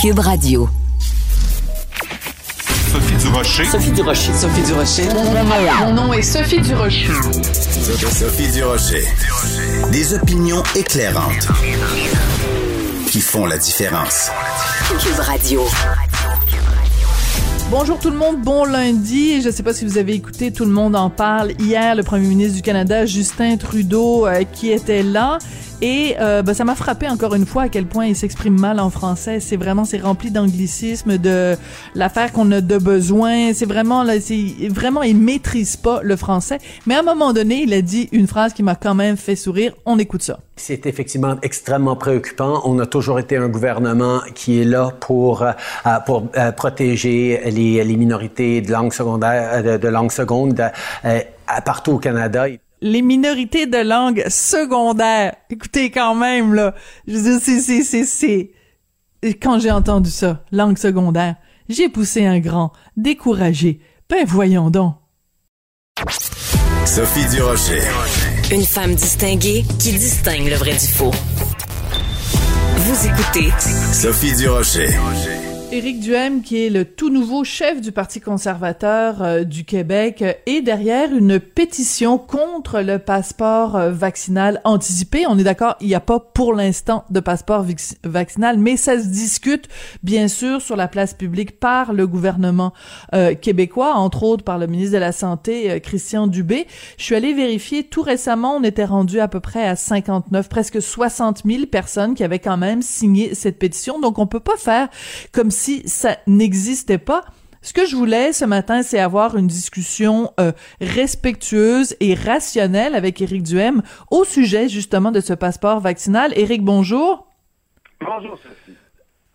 Cube Radio. Sophie Durocher. Sophie Durocher. Sophie Durocher. Mon nom est Sophie Durocher. Sophie Durocher. Des opinions éclairantes qui font la différence. Cube Radio. Bonjour tout le monde, bon lundi. Je ne sais pas si vous avez écouté, tout le monde en parle. Hier, le premier ministre du Canada, Justin Trudeau, euh, qui était là. Et euh, ben, ça m'a frappé encore une fois à quel point il s'exprime mal en français. C'est vraiment, c'est rempli d'anglicisme, de l'affaire qu'on a de besoin. C'est vraiment, là, c'est vraiment, il maîtrise pas le français. Mais à un moment donné, il a dit une phrase qui m'a quand même fait sourire. On écoute ça. C'est effectivement extrêmement préoccupant. On a toujours été un gouvernement qui est là pour euh, pour euh, protéger les, minorités de langue secondaire, de, de langue seconde euh, partout au Canada les minorités de langue secondaire. Écoutez quand même là, je veux dire c'est c'est c'est c'est quand j'ai entendu ça, langue secondaire, j'ai poussé un grand, découragé. Ben voyons donc. Sophie Durocher. Une femme distinguée qui distingue le vrai du faux. Vous écoutez Sophie Durocher. Éric Duhem, qui est le tout nouveau chef du Parti conservateur euh, du Québec, est derrière une pétition contre le passeport euh, vaccinal anticipé. On est d'accord, il n'y a pas pour l'instant de passeport vaccinal, mais ça se discute bien sûr sur la place publique par le gouvernement euh, québécois, entre autres par le ministre de la Santé, Christian Dubé. Je suis allée vérifier tout récemment, on était rendu à peu près à 59, presque 60 000 personnes qui avaient quand même signé cette pétition. Donc on peut pas faire comme ça n'existait pas. Ce que je voulais ce matin, c'est avoir une discussion euh, respectueuse et rationnelle avec Éric Duhem au sujet justement de ce passeport vaccinal. Éric, bonjour. Bonjour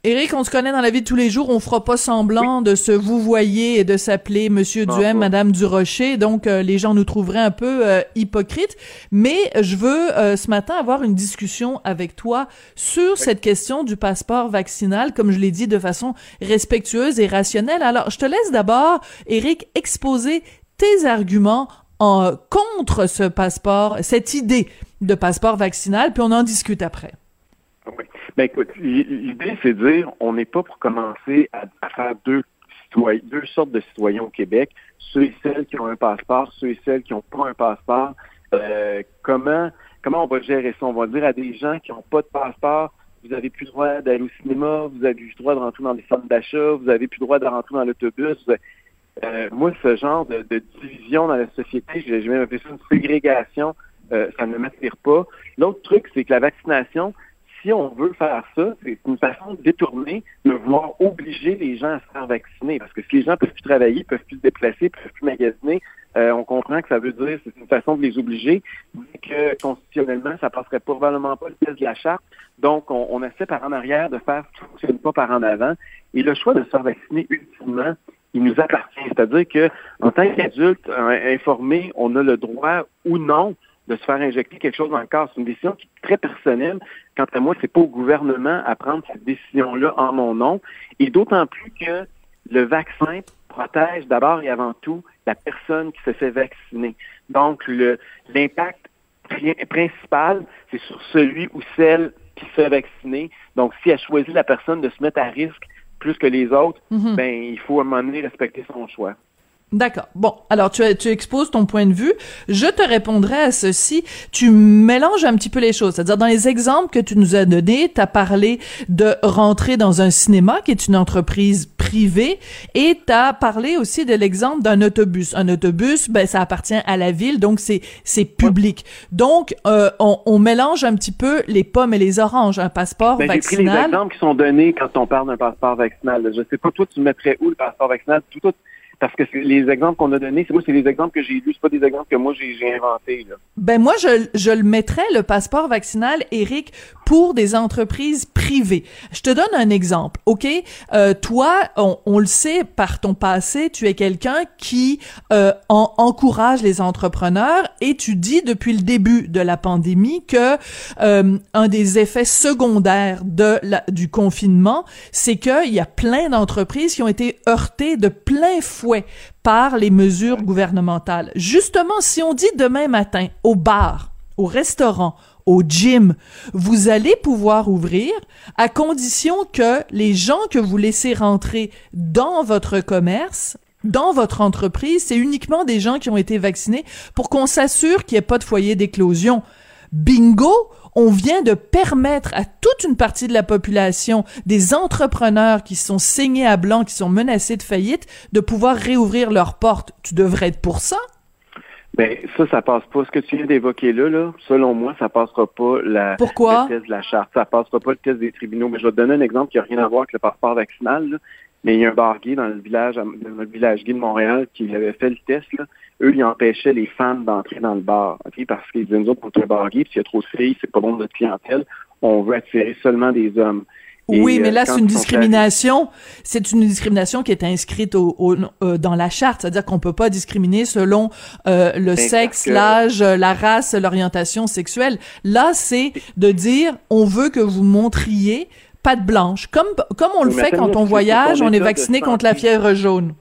Éric, on se connaît dans la vie de tous les jours, on fera pas semblant de se vous voyer et de s'appeler Monsieur Duhem, Madame Durocher, donc euh, les gens nous trouveraient un peu euh, hypocrites. Mais je veux euh, ce matin avoir une discussion avec toi sur cette question du passeport vaccinal, comme je l'ai dit, de façon respectueuse et rationnelle. Alors, je te laisse d'abord, Éric, exposer tes arguments en, contre ce passeport, cette idée de passeport vaccinal, puis on en discute après. Oui. Ben écoute, l'idée, c'est de dire on n'est pas pour commencer à, faire deux, deux sortes de citoyens au Québec, ceux et celles qui ont un passeport, ceux et celles qui n'ont pas un passeport. Euh, comment comment on va gérer ça? On va dire à des gens qui n'ont pas de passeport, vous n'avez plus le droit d'aller au cinéma, vous avez plus le droit de rentrer dans les centres d'achat, vous avez plus le droit de rentrer dans l'autobus. Euh, moi, ce genre de, division dans la société, j'ai même appelé ça une ségrégation, euh, ça ne m'attire pas. L'autre truc, c'est que la vaccination, si on veut faire ça, c'est une façon détournée de vouloir obliger les gens à se faire vacciner. Parce que si les gens peuvent plus travailler, peuvent plus se déplacer, peuvent plus magasiner, euh, on comprend que ça veut dire c'est une façon de les obliger, mais que constitutionnellement, ça passerait probablement pas le test de la charte. Donc, on, essaie par en arrière de faire ce qui ne fonctionne pas par en avant. Et le choix de se faire vacciner ultimement, il nous appartient. C'est-à-dire que en tant qu'adulte euh, informé, on a le droit ou non de se faire injecter quelque chose dans le corps. C'est une décision qui est très personnelle. Quant à moi, c'est pas au gouvernement à prendre cette décision-là en mon nom. Et d'autant plus que le vaccin protège d'abord et avant tout la personne qui se fait vacciner. Donc, l'impact principal, c'est sur celui ou celle qui se fait vacciner. Donc, si elle choisit la personne de se mettre à risque plus que les autres, mm-hmm. ben, il faut à un moment donné respecter son choix. D'accord. Bon, alors tu, tu exposes ton point de vue. Je te répondrai à ceci. Tu mélanges un petit peu les choses. C'est-à-dire, dans les exemples que tu nous as donnés, tu as parlé de rentrer dans un cinéma, qui est une entreprise privée, et tu as parlé aussi de l'exemple d'un autobus. Un autobus, ben, ça appartient à la ville, donc c'est c'est public. Donc, euh, on, on, mélange un petit peu les pommes et les oranges. Un passeport ben, vaccinal. J'ai pris les exemples qui sont donnés quand on parle d'un passeport vaccinal. Je sais pas, toi, tu mettrais où le passeport vaccinal? Tout, tout parce que les exemples qu'on a donnés, c'est moi, c'est des exemples que j'ai lus, c'est pas des exemples que moi j'ai inventés. Ben moi, je, le mettrais le passeport vaccinal, Eric, pour des entreprises privées. Je te donne un exemple, ok? Euh, Toi, on, le sait par ton passé, tu es quelqu'un qui euh, encourage les entrepreneurs et tu dis depuis le début de la pandémie que euh, un des effets secondaires de du confinement, c'est qu'il y a plein d'entreprises qui ont été heurtées de plein fouet par les mesures gouvernementales. Justement, si on dit demain matin au bar, au restaurant, au gym, vous allez pouvoir ouvrir à condition que les gens que vous laissez rentrer dans votre commerce dans votre entreprise, c'est uniquement des gens qui ont été vaccinés pour qu'on s'assure qu'il n'y ait pas de foyer d'éclosion. Bingo, on vient de permettre à toute une partie de la population, des entrepreneurs qui sont saignés à blanc, qui sont menacés de faillite, de pouvoir réouvrir leurs portes. Tu devrais être pour ça? Ben ça, ça passe pas. Ce que tu viens d'évoquer là, là, selon moi, ça passera pas la, Pourquoi? le test de la charte. Ça passera pas le test des tribunaux. Mais je vais te donner un exemple qui n'a rien à voir avec le passeport vaccinal. Mais il y a un bar gay dans le village, dans le village gay de Montréal, qui avait fait le test. Là. Eux, ils empêchaient les femmes d'entrer dans le bar, ok, parce qu'ils disaient nous autres, pour un bar gay, puis s'il y a trop de filles, c'est pas bon de notre clientèle. On veut attirer seulement des hommes. Oui, mais euh, là, c'est une discrimination. C'est une discrimination qui est inscrite au, euh, dans la charte, c'est-à-dire qu'on peut pas discriminer selon euh, le sexe, l'âge, la race, l'orientation sexuelle. Là, c'est de dire, on veut que vous montriez patte blanche, comme comme on le fait quand on voyage, on est vacciné contre la fièvre jaune.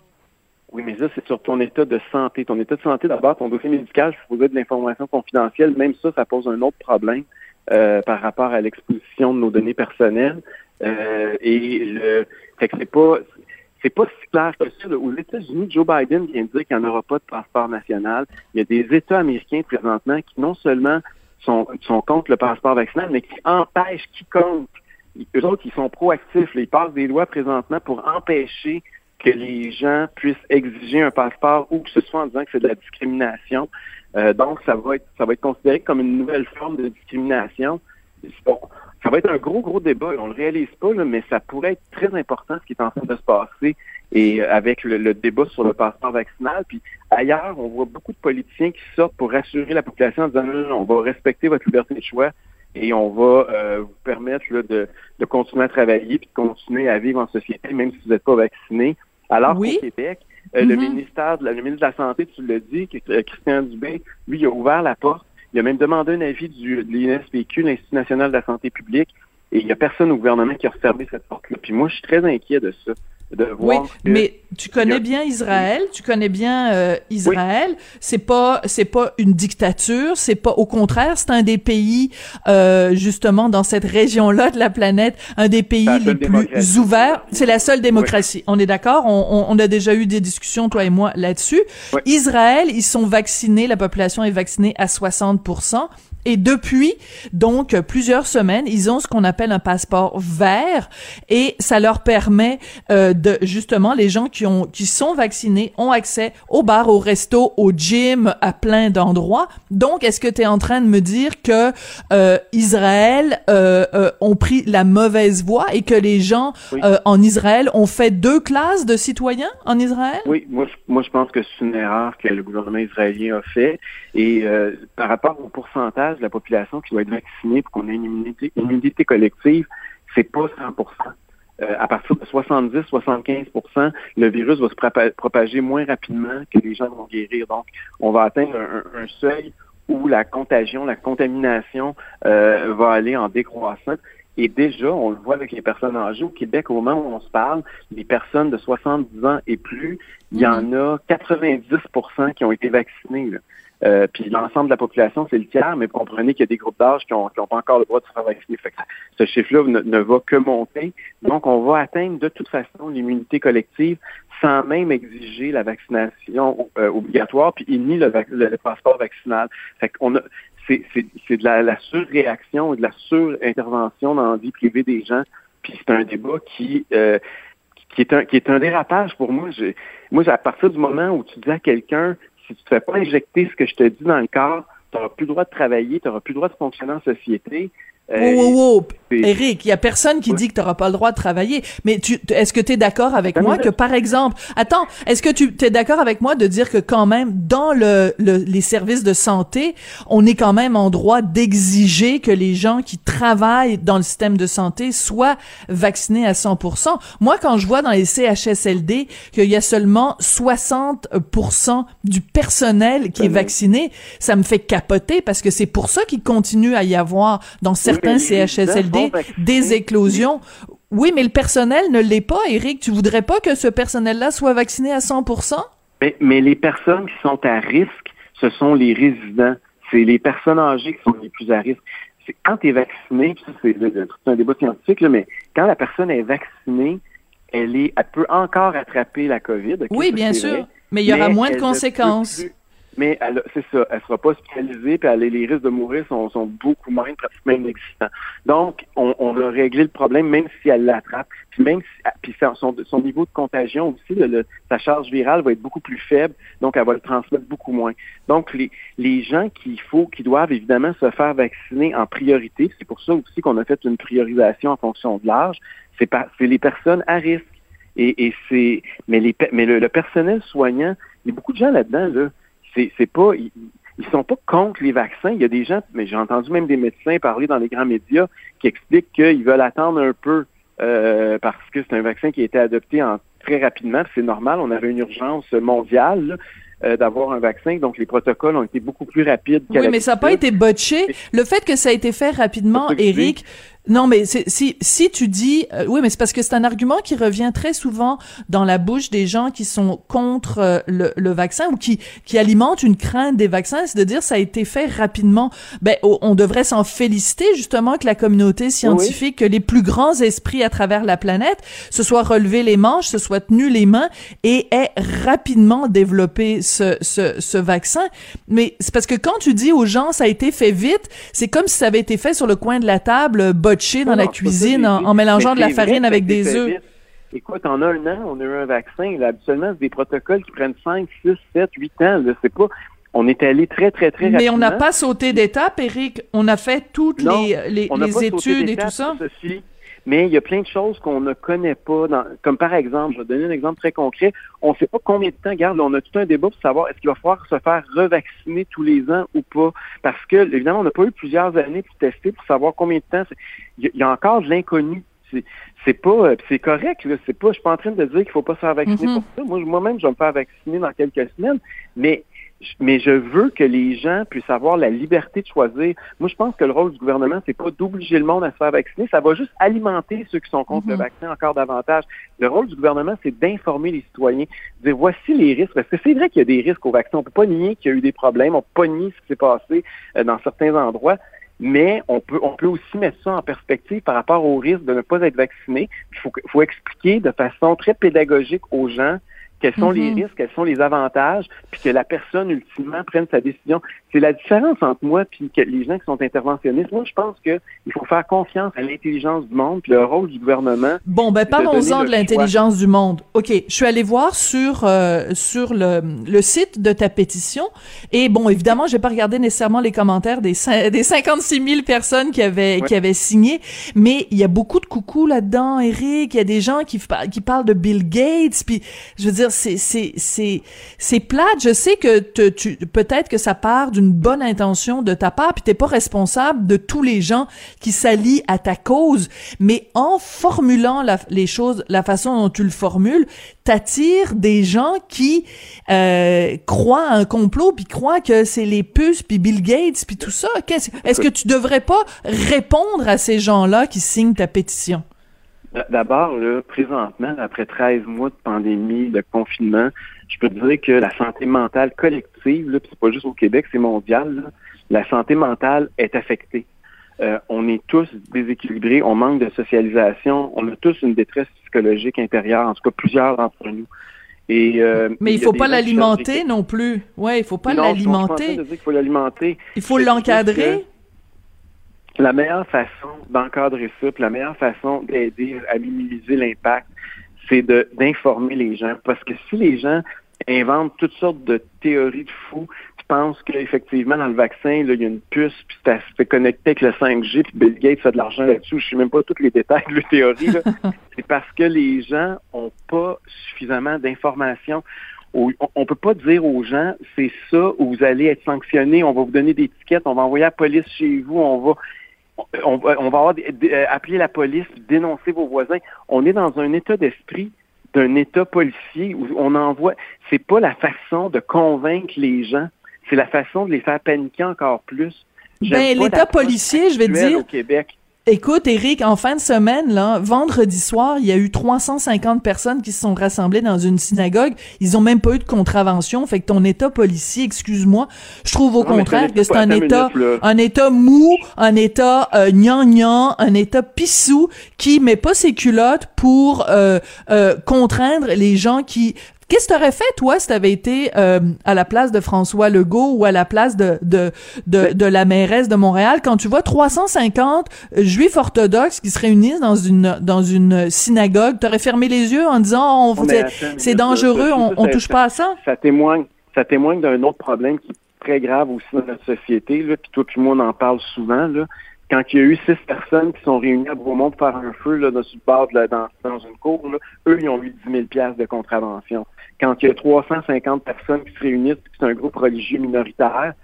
Oui, mais ça, c'est sur ton état de santé. Ton état de santé, d'abord, ton dossier médical, je faisais de l'information confidentielle. Même ça, ça pose un autre problème par rapport à l'exposition de nos données personnelles. Euh, et le, fait que c'est pas, c'est pas si clair que ça. Aux États-Unis, Joe Biden vient de dire qu'il n'y en aura pas de passeport national. Il y a des États américains présentement qui non seulement sont, sont contre le passeport vaccinal, mais qui empêchent quiconque. Eux autres, ils sont proactifs. ils passent des lois présentement pour empêcher que les gens puissent exiger un passeport ou que ce soit en disant que c'est de la discrimination. Euh, donc, ça va être ça va être considéré comme une nouvelle forme de discrimination. Bon, ça va être un gros, gros débat. On le réalise pas, mais ça pourrait être très important ce qui est en train de se passer et euh, avec le, débat sur le passeport vaccinal. Puis ailleurs, on voit beaucoup de politiciens qui sortent pour rassurer la population en disant non, non, on va respecter votre liberté de choix et on va euh, vous permettre de, de, continuer à travailler puis de continuer à vivre en société, même si vous n'êtes pas vacciné. Alors qu'au Québec, euh, le mm-hmm. ministère de la, le ministre de la Santé, tu l'as dit, Christian Dubé, lui, il a ouvert la porte il a même demandé un avis du, de l'INSPQ, l'Institut national de la santé publique, et il n'y a personne au gouvernement qui a refermé cette porte-là. Puis moi, je suis très inquiet de ça. De voir oui, mais tu connais bien Israël, tu connais bien euh, Israël. C'est pas, c'est pas une dictature, c'est pas au contraire, c'est un des pays euh, justement dans cette région-là de la planète, un des pays les plus ouverts. C'est la seule démocratie. On est d'accord? On, on, on, a déjà eu des discussions toi et moi là-dessus. Israël, ils sont vaccinés, la population est vaccinée à 60 et depuis, donc, plusieurs semaines, ils ont ce qu'on appelle un passeport vert et ça leur permet euh, de, justement, les gens qui ont, qui sont vaccinés ont accès au bar, au resto, au gym, à plein d'endroits. Donc, est-ce que tu es en train de me dire que euh, Israël euh, euh ont pris la mauvaise voie et que les gens euh, en Israël ont fait deux classes de citoyens en Israël? Oui, moi, moi je pense que c'est une erreur que le gouvernement israélien a fait. Et euh, par rapport au pourcentage de la population qui doit être vaccinée pour qu'on ait une immunité, une collective, c'est pas 100% euh, à partir de 70-75% le virus va se propager moins rapidement que les gens vont guérir. Donc, on va atteindre un, seuil où la contagion, la contamination euh, va aller en décroissant. Et déjà, on le voit avec les personnes âgées. Au Québec, au moment où on se parle, les personnes de 70 ans et plus, il y en a 90% qui ont été vaccinées. Euh, puis l'ensemble de la population, c'est le tiers, mais comprenez qu'il y a des groupes d'âge qui n'ont pas encore le droit de se faire vacciner. Ce chiffre-là ne, va que monter. Donc, on va atteindre de toute façon l'immunité collective sans même exiger la vaccination euh, obligatoire, puis il nie le, passeport vaccinal. Fait c'est, de la, surréaction et de la surintervention dans la vie privée des gens. Puis c'est un débat qui euh, qui est un qui est un dérapage pour moi. moi, à partir du moment où tu dis à quelqu'un si tu ne fais pas injecter ce que je te dis dans le corps, tu n'auras plus le droit de travailler, tu n'auras plus le droit de fonctionner en société. Euh, wow, wow, Eric, il y a personne qui dit que tu n'auras pas le droit de travailler. Mais tu, est-ce que tu es d'accord avec moi que, par exemple, attends, est-ce que tu es d'accord avec moi de dire que quand même, dans le, les services de santé, on est quand même en droit d'exiger que les gens qui travaillent dans le système de santé soient vaccinés à 100%. Moi, quand je vois dans les CHSLD qu'il y a seulement 60% du personnel qui est vacciné, ça me fait capoter parce que c'est pour ça qu'il continue à y avoir dans certains certains CHSLD des éclosions. Oui, mais le personnel ne l'est pas, Eric. Tu voudrais pas que ce personnel-là soit vacciné à 100 mais, mais les personnes qui sont à risque, ce sont les résidents. C'est les personnes âgées qui sont les plus à risque. Quand tu es vacciné, c'est un débat scientifique, mais quand la personne est vaccinée, elle, est, elle peut encore attraper la COVID. oui, bien sûr, mais il y aura moins de conséquences mais c'est ça, elle sera pas hospitalisée, puis les risques de mourir sont, beaucoup moins, pratiquement inexistants. Donc, on, a réglé le problème, même si elle l'attrape, puis même si, ah, puis son, son, niveau de contagion aussi, sa charge virale va être beaucoup plus faible, donc elle va le transmettre beaucoup moins. Donc, les, les gens qu'il faut, qui doivent évidemment se faire vacciner en priorité, c'est pour ça aussi qu'on a fait une priorisation en fonction de l'âge, c'est les personnes à risque. Et, et c'est, mais, les, mais le, le personnel soignant, il y a beaucoup de gens là-dedans, là c'est pas ils, sont pas contre les vaccins. Il y a des gens, mais j'ai entendu même des médecins parler dans les grands médias qui expliquent qu'ils veulent attendre un peu euh, parce que c'est un vaccin qui a été adopté en, très rapidement. C'est normal, on avait une urgence mondiale. Euh, d'avoir un vaccin. Donc, les protocoles ont été beaucoup plus rapides. Oui, mais ça n'a pas été botché. Le fait que ça a été fait rapidement, Eric, non, mais si si tu dis euh, oui, mais c'est parce que c'est un argument qui revient très souvent dans la bouche des gens qui sont contre euh, le, le, vaccin ou qui qui alimentent une crainte des vaccins, c'est de dire ça a été fait rapidement. Ben on devrait s'en féliciter justement que la communauté scientifique, que les plus grands esprits à travers la planète se soient relevés les manches, se soient tenus les mains et aient rapidement développé ce ce, ce vaccin. Mais c'est parce que quand tu dis aux gens ça a été fait vite, c'est comme si ça avait été fait sur le coin de la table dans la cuisine en, mélangeant de la farine avec des œufs. Écoute, en un an, on a eu un vaccin. habituellement, c'est des protocoles qui prennent 5, 6, 7, 8 ans. C'est pas. On est allé très, très, très Mais on n'a pas sauté d'étape, Eric. On a fait toutes les, les, études et tout ça. Mais il y a plein de choses qu'on ne connaît pas. comme par exemple, je vais donner un exemple très concret. On ne sait pas combien de temps, regarde, on a tout un débat pour savoir est-ce qu'il va falloir se faire revacciner tous les ans ou pas. Parce que, évidemment, on n'a pas eu plusieurs années pour tester, pour savoir combien de temps. Il y, a encore de l'inconnu. C'est pas, euh, c'est correct, C'est pas, je suis pas en train de dire qu'il faut pas se faire vacciner mm-hmm. pour ça. Moi, moi-même, je vais me faire vacciner dans quelques semaines. Mais mais je veux que les gens puissent avoir la liberté de choisir. Moi, je pense que le rôle du gouvernement, c'est pas d'obliger le monde à se faire vacciner, ça va juste alimenter ceux qui sont contre le mhm. vaccin encore davantage. Le rôle du gouvernement, c'est d'informer les citoyens, de dire voici les risques, parce que c'est vrai qu'il y a des risques au vaccin. On peut pas nier qu'il y a eu des problèmes, on peut pas nier ce qui s'est passé euh, dans certains endroits, mais on peut, on peut aussi mettre ça en perspective par rapport au risque de ne pas être vacciné. Il faut, faut expliquer de façon très pédagogique aux gens quels sont les mhm. risques, quels sont les avantages, puis que la personne ultimement prenne sa décision. C'est la différence entre moi et les gens qui sont interventionnistes. Moi, je pense qu'il faut faire confiance à l'intelligence du monde, puis le rôle du gouvernement. Bon, ben parlons-en de l'intelligence du monde. Ok, je suis allée voir sur euh, sur le, le site de ta pétition, et bon, évidemment, j'ai pas regardé nécessairement les commentaires des des 56 000 personnes qui avaient qui avaient signé, mais il y a beaucoup de coucou là-dedans, Eric. Il y a des gens qui qui parlent de Bill Gates, puis je veux dire c'est c'est c'est plate. Je sais que tu peut-être que ça part d'une bonne intention de ta part, puis t'es pas responsable de tous les gens qui s'allient à ta cause, mais en formulant les choses, la façon dont tu le formules, t'attires des gens qui euh, croient à un complot, puis croient que c'est les puces, puis Bill Gates, puis tout ça. Est-ce que tu devrais pas répondre à ces gens-là qui signent ta pétition? D'abord, présentement, après 13 mois de pandémie, de confinement, je peux dire que la santé mentale collective, là, c'est pas juste au Québec, c'est mondial, la santé mentale est affectée. Euh, on est tous déséquilibrés, on manque de socialisation, on a tous une détresse psychologique intérieure, en tout cas plusieurs d'entre nous. Et, euh, Mais il faut pas l'alimenter non plus. Ouais, il faut pas l'alimenter. Il faut l'alimenter. Il faut l'encadrer la meilleure façon d'encadrer ça, la meilleure façon d'aider à minimiser l'impact, c'est d'informer les gens. Parce que si les gens inventent toutes sortes de théories de fous, qui pensent qu'effectivement, dans le vaccin, il y a une puce, puis c'est fait connecté avec le 5G, puis Bill Gates fait de l'argent là-dessus. Je ne sais même pas tous les détails de la théorie. c'est parce que les gens n'ont pas suffisamment d'informations. On ne peut pas dire aux gens, c'est ça où vous allez être sanctionné, on va vous donner des étiquettes, on va envoyer la police chez vous, on va on va, on va avoir, euh, appeler la police, dénoncer vos voisins. On est dans un état d'esprit d'un État policier où on envoie. C'est pas la façon de convaincre les gens, c'est la façon de les faire paniquer encore plus. Ben, l'État policier, je vais dire. Au Québec. Écoute, Eric, en fin de semaine, là, vendredi soir, il y a eu 350 personnes qui se sont rassemblées dans une synagogue. Ils ont même pas eu de contravention. Fait que ton état policier, excuse-moi, je trouve au contraire que c'est un état, un état mou, un état euh, gnangnan, un état pissou qui met pas ses culottes pour euh, euh, contraindre les gens qui Qu'est-ce que t'aurais fait, toi, si t'avais été euh, à la place de François Legault ou à la place de, de, de, de, la mairesse de Montréal? Quand tu vois 350 juifs orthodoxes qui se réunissent dans une, dans une synagogue? T'aurais fermé les yeux en disant oh, c'est dangereux, on, on touche pas à ça? Ça témoigne, ça témoigne d'un autre problème qui est très grave aussi dans notre société, là, puis toi puis moi on en parle souvent, là quand il y a eu six personnes qui sont réunies à Bromont pour faire un feu là, dans, bord de dans, dans, une cour, là, eux, ils ont eu 10 000 de contravention quand il y a 350 personnes qui se réunissent, c'est un groupe religieux minoritaire,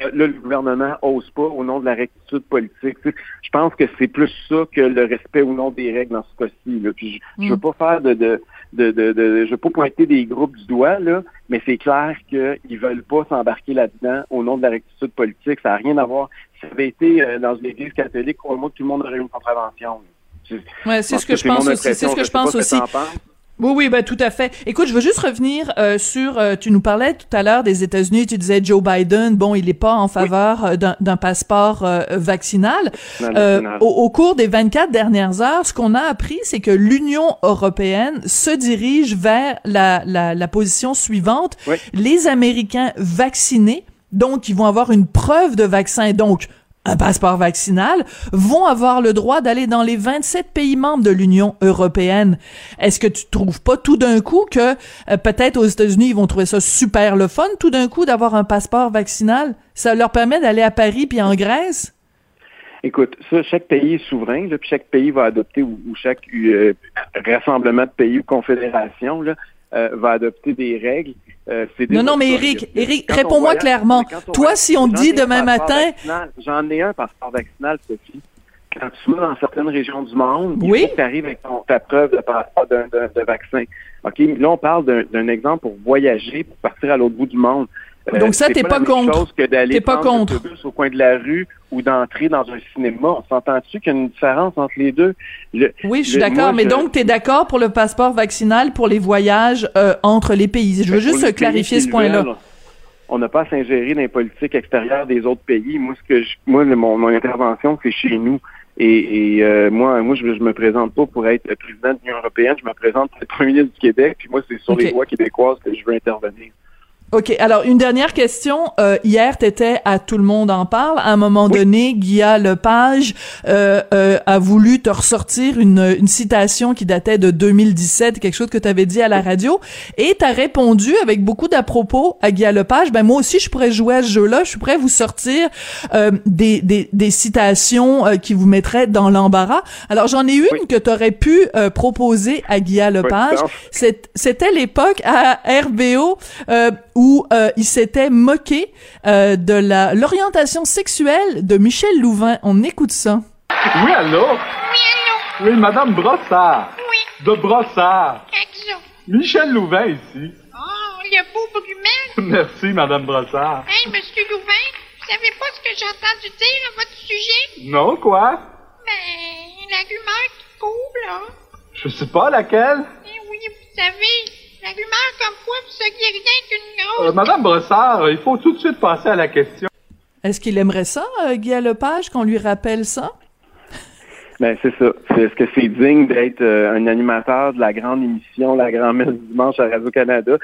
euh, là, le gouvernement n'ose pas au nom de la rectitude politique. je pense que c'est plus ça que le respect ou non des règles dans ce cas-ci. Puis je, ne veux mm. pas faire de, de, de, de, je veux pas pointer des groupes du doigt, là, mais c'est clair qu'ils veulent pas s'embarquer là-dedans au nom de la rectitude politique. Ça n'a rien à voir. Si ça avait été euh, dans une église catholique, crois-moi tout le monde aurait eu une contravention. Ouais, c'est ce que je pense aussi. C'est ce que je pense aussi. Oui, oui, ben tout à fait. Écoute, je veux juste revenir euh, sur. Euh, tu nous parlais tout à l'heure des États-Unis. Tu disais Joe Biden. Bon, il n'est pas en faveur euh, d'un passeport vaccinal. Au, au, cours des 24 dernières heures, ce qu'on a appris, c'est que l'Union européenne se dirige vers la, la, la position suivante les Américains vaccinés. Donc, ils vont avoir une preuve de vaccin. Donc, un passeport vaccinal, vont avoir le droit d'aller dans les 27 pays membres de l'Union européenne. Est-ce que tu trouves pas tout d'un coup que euh, peut-être aux États-Unis, ils vont trouver ça super le fun tout d'un coup d'avoir un passeport vaccinal? Ça leur permet d'aller à Paris puis en Grèce? Écoute, ça, chaque pays est souverain, puis chaque pays va adopter, ou, chaque euh, rassemblement de pays ou confédération euh, va adopter des règles. Euh, non, non, mais Eric, Eric, réponds-moi clairement. Toi, si on dit demain matin... J'en ai un passeport vaccinal, Sophie. Quand tu vas dans certaines régions du monde, que tu arrives avec ta preuve de passeport de, vaccin. OK? Là, on parle d'un exemple pour voyager, pour partir à l'autre bout du monde. Euh, Donc ça, t'es pas, pas contre. Chose que d'aller pas contre. au coin de la rue ou d'entrer dans un cinéma. On s'entend-tu qu'il y a une différence entre les deux? oui, je suis d'accord. Mais donc, tu es d'accord pour le passeport vaccinal pour les voyages euh, entre les pays? Je veux ben, juste clarifier ce point-là. On n'a pas à s'ingérer dans les politiques extérieures des autres pays. Moi, ce que je, moi, mon, mon intervention, c'est chez nous. Et, et euh, moi, moi, je, je me présente pas pour être président de l'Union européenne. Je me présente pour être premier ministre du Québec. Puis moi, c'est sur les lois québécoises que je veux intervenir. OK. Alors, une dernière question. Euh, hier, tu étais à Tout le monde en parle. À un moment donné, Guilla Lepage euh, euh, a voulu te ressortir une, une citation qui datait de 2017, quelque chose que tu avais dit à la radio. Et tu as répondu avec beaucoup d'à-propos à Guilla Lepage. Ben, moi aussi, je pourrais jouer à ce jeu-là. Je à vous sortir euh, des, des, des, citations euh, qui vous mettraient dans l'embarras. Alors, j'en ai une que tu aurais pu euh, proposer à Guilla Lepage. C'était l'époque à RBO où euh, il s'était moqué euh, de la l'orientation sexuelle de Michel Louvain. On écoute ça. Oui, allô? Oui, allô? Oui, Madame Brossard. Oui. De Brossard. Action. Michel Louvain ici. Oh, il y a beau brumel. Merci, Madame Brossard. Hey, Monsieur Louvain, vous savez pas ce que j'ai entendu dire à votre sujet? Non, quoi? Ben, la rumeur qui court, là. Je sais pas laquelle. Eh oui, vous savez, la rumeur comme quoi vous rien qu'une grosse... Euh, Madame Brossard, il faut tout de suite passer à la question. Est-ce qu'il aimerait ça, euh, Guy Lepage, qu'on lui rappelle ça? Ben c'est ça. Est-ce que c'est digne d'être euh, un animateur de la grande émission, la grande messe du dimanche à Radio Canada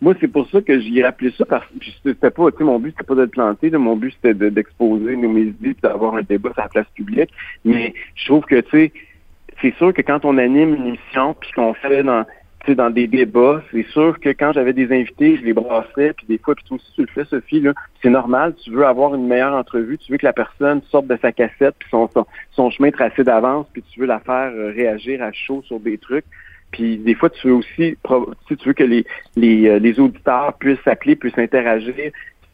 Moi, c'est pour ça que j'y ai rappelé ça parce que c'était pas, tu sais, mon but c'était pas de planter, mon but c'était d'exposer nos mes idées, d'avoir un débat sur la place publique. Mais je trouve que tu sais, c'est sûr que quand on anime une émission puis qu'on fait dans tu sais, dans des débats. C'est sûr que quand j'avais des invités, je les brassais, puis des fois, puis toi aussi tu le fais, Sophie, là, c'est normal, tu veux avoir une meilleure entrevue, tu veux que la personne sorte de sa cassette, puis son, son, son chemin tracé d'avance, puis tu veux la faire euh, réagir à chaud sur des trucs. Puis des fois, tu veux aussi, tu veux que les, les, euh, les auditeurs puissent s'appeler, puissent interagir,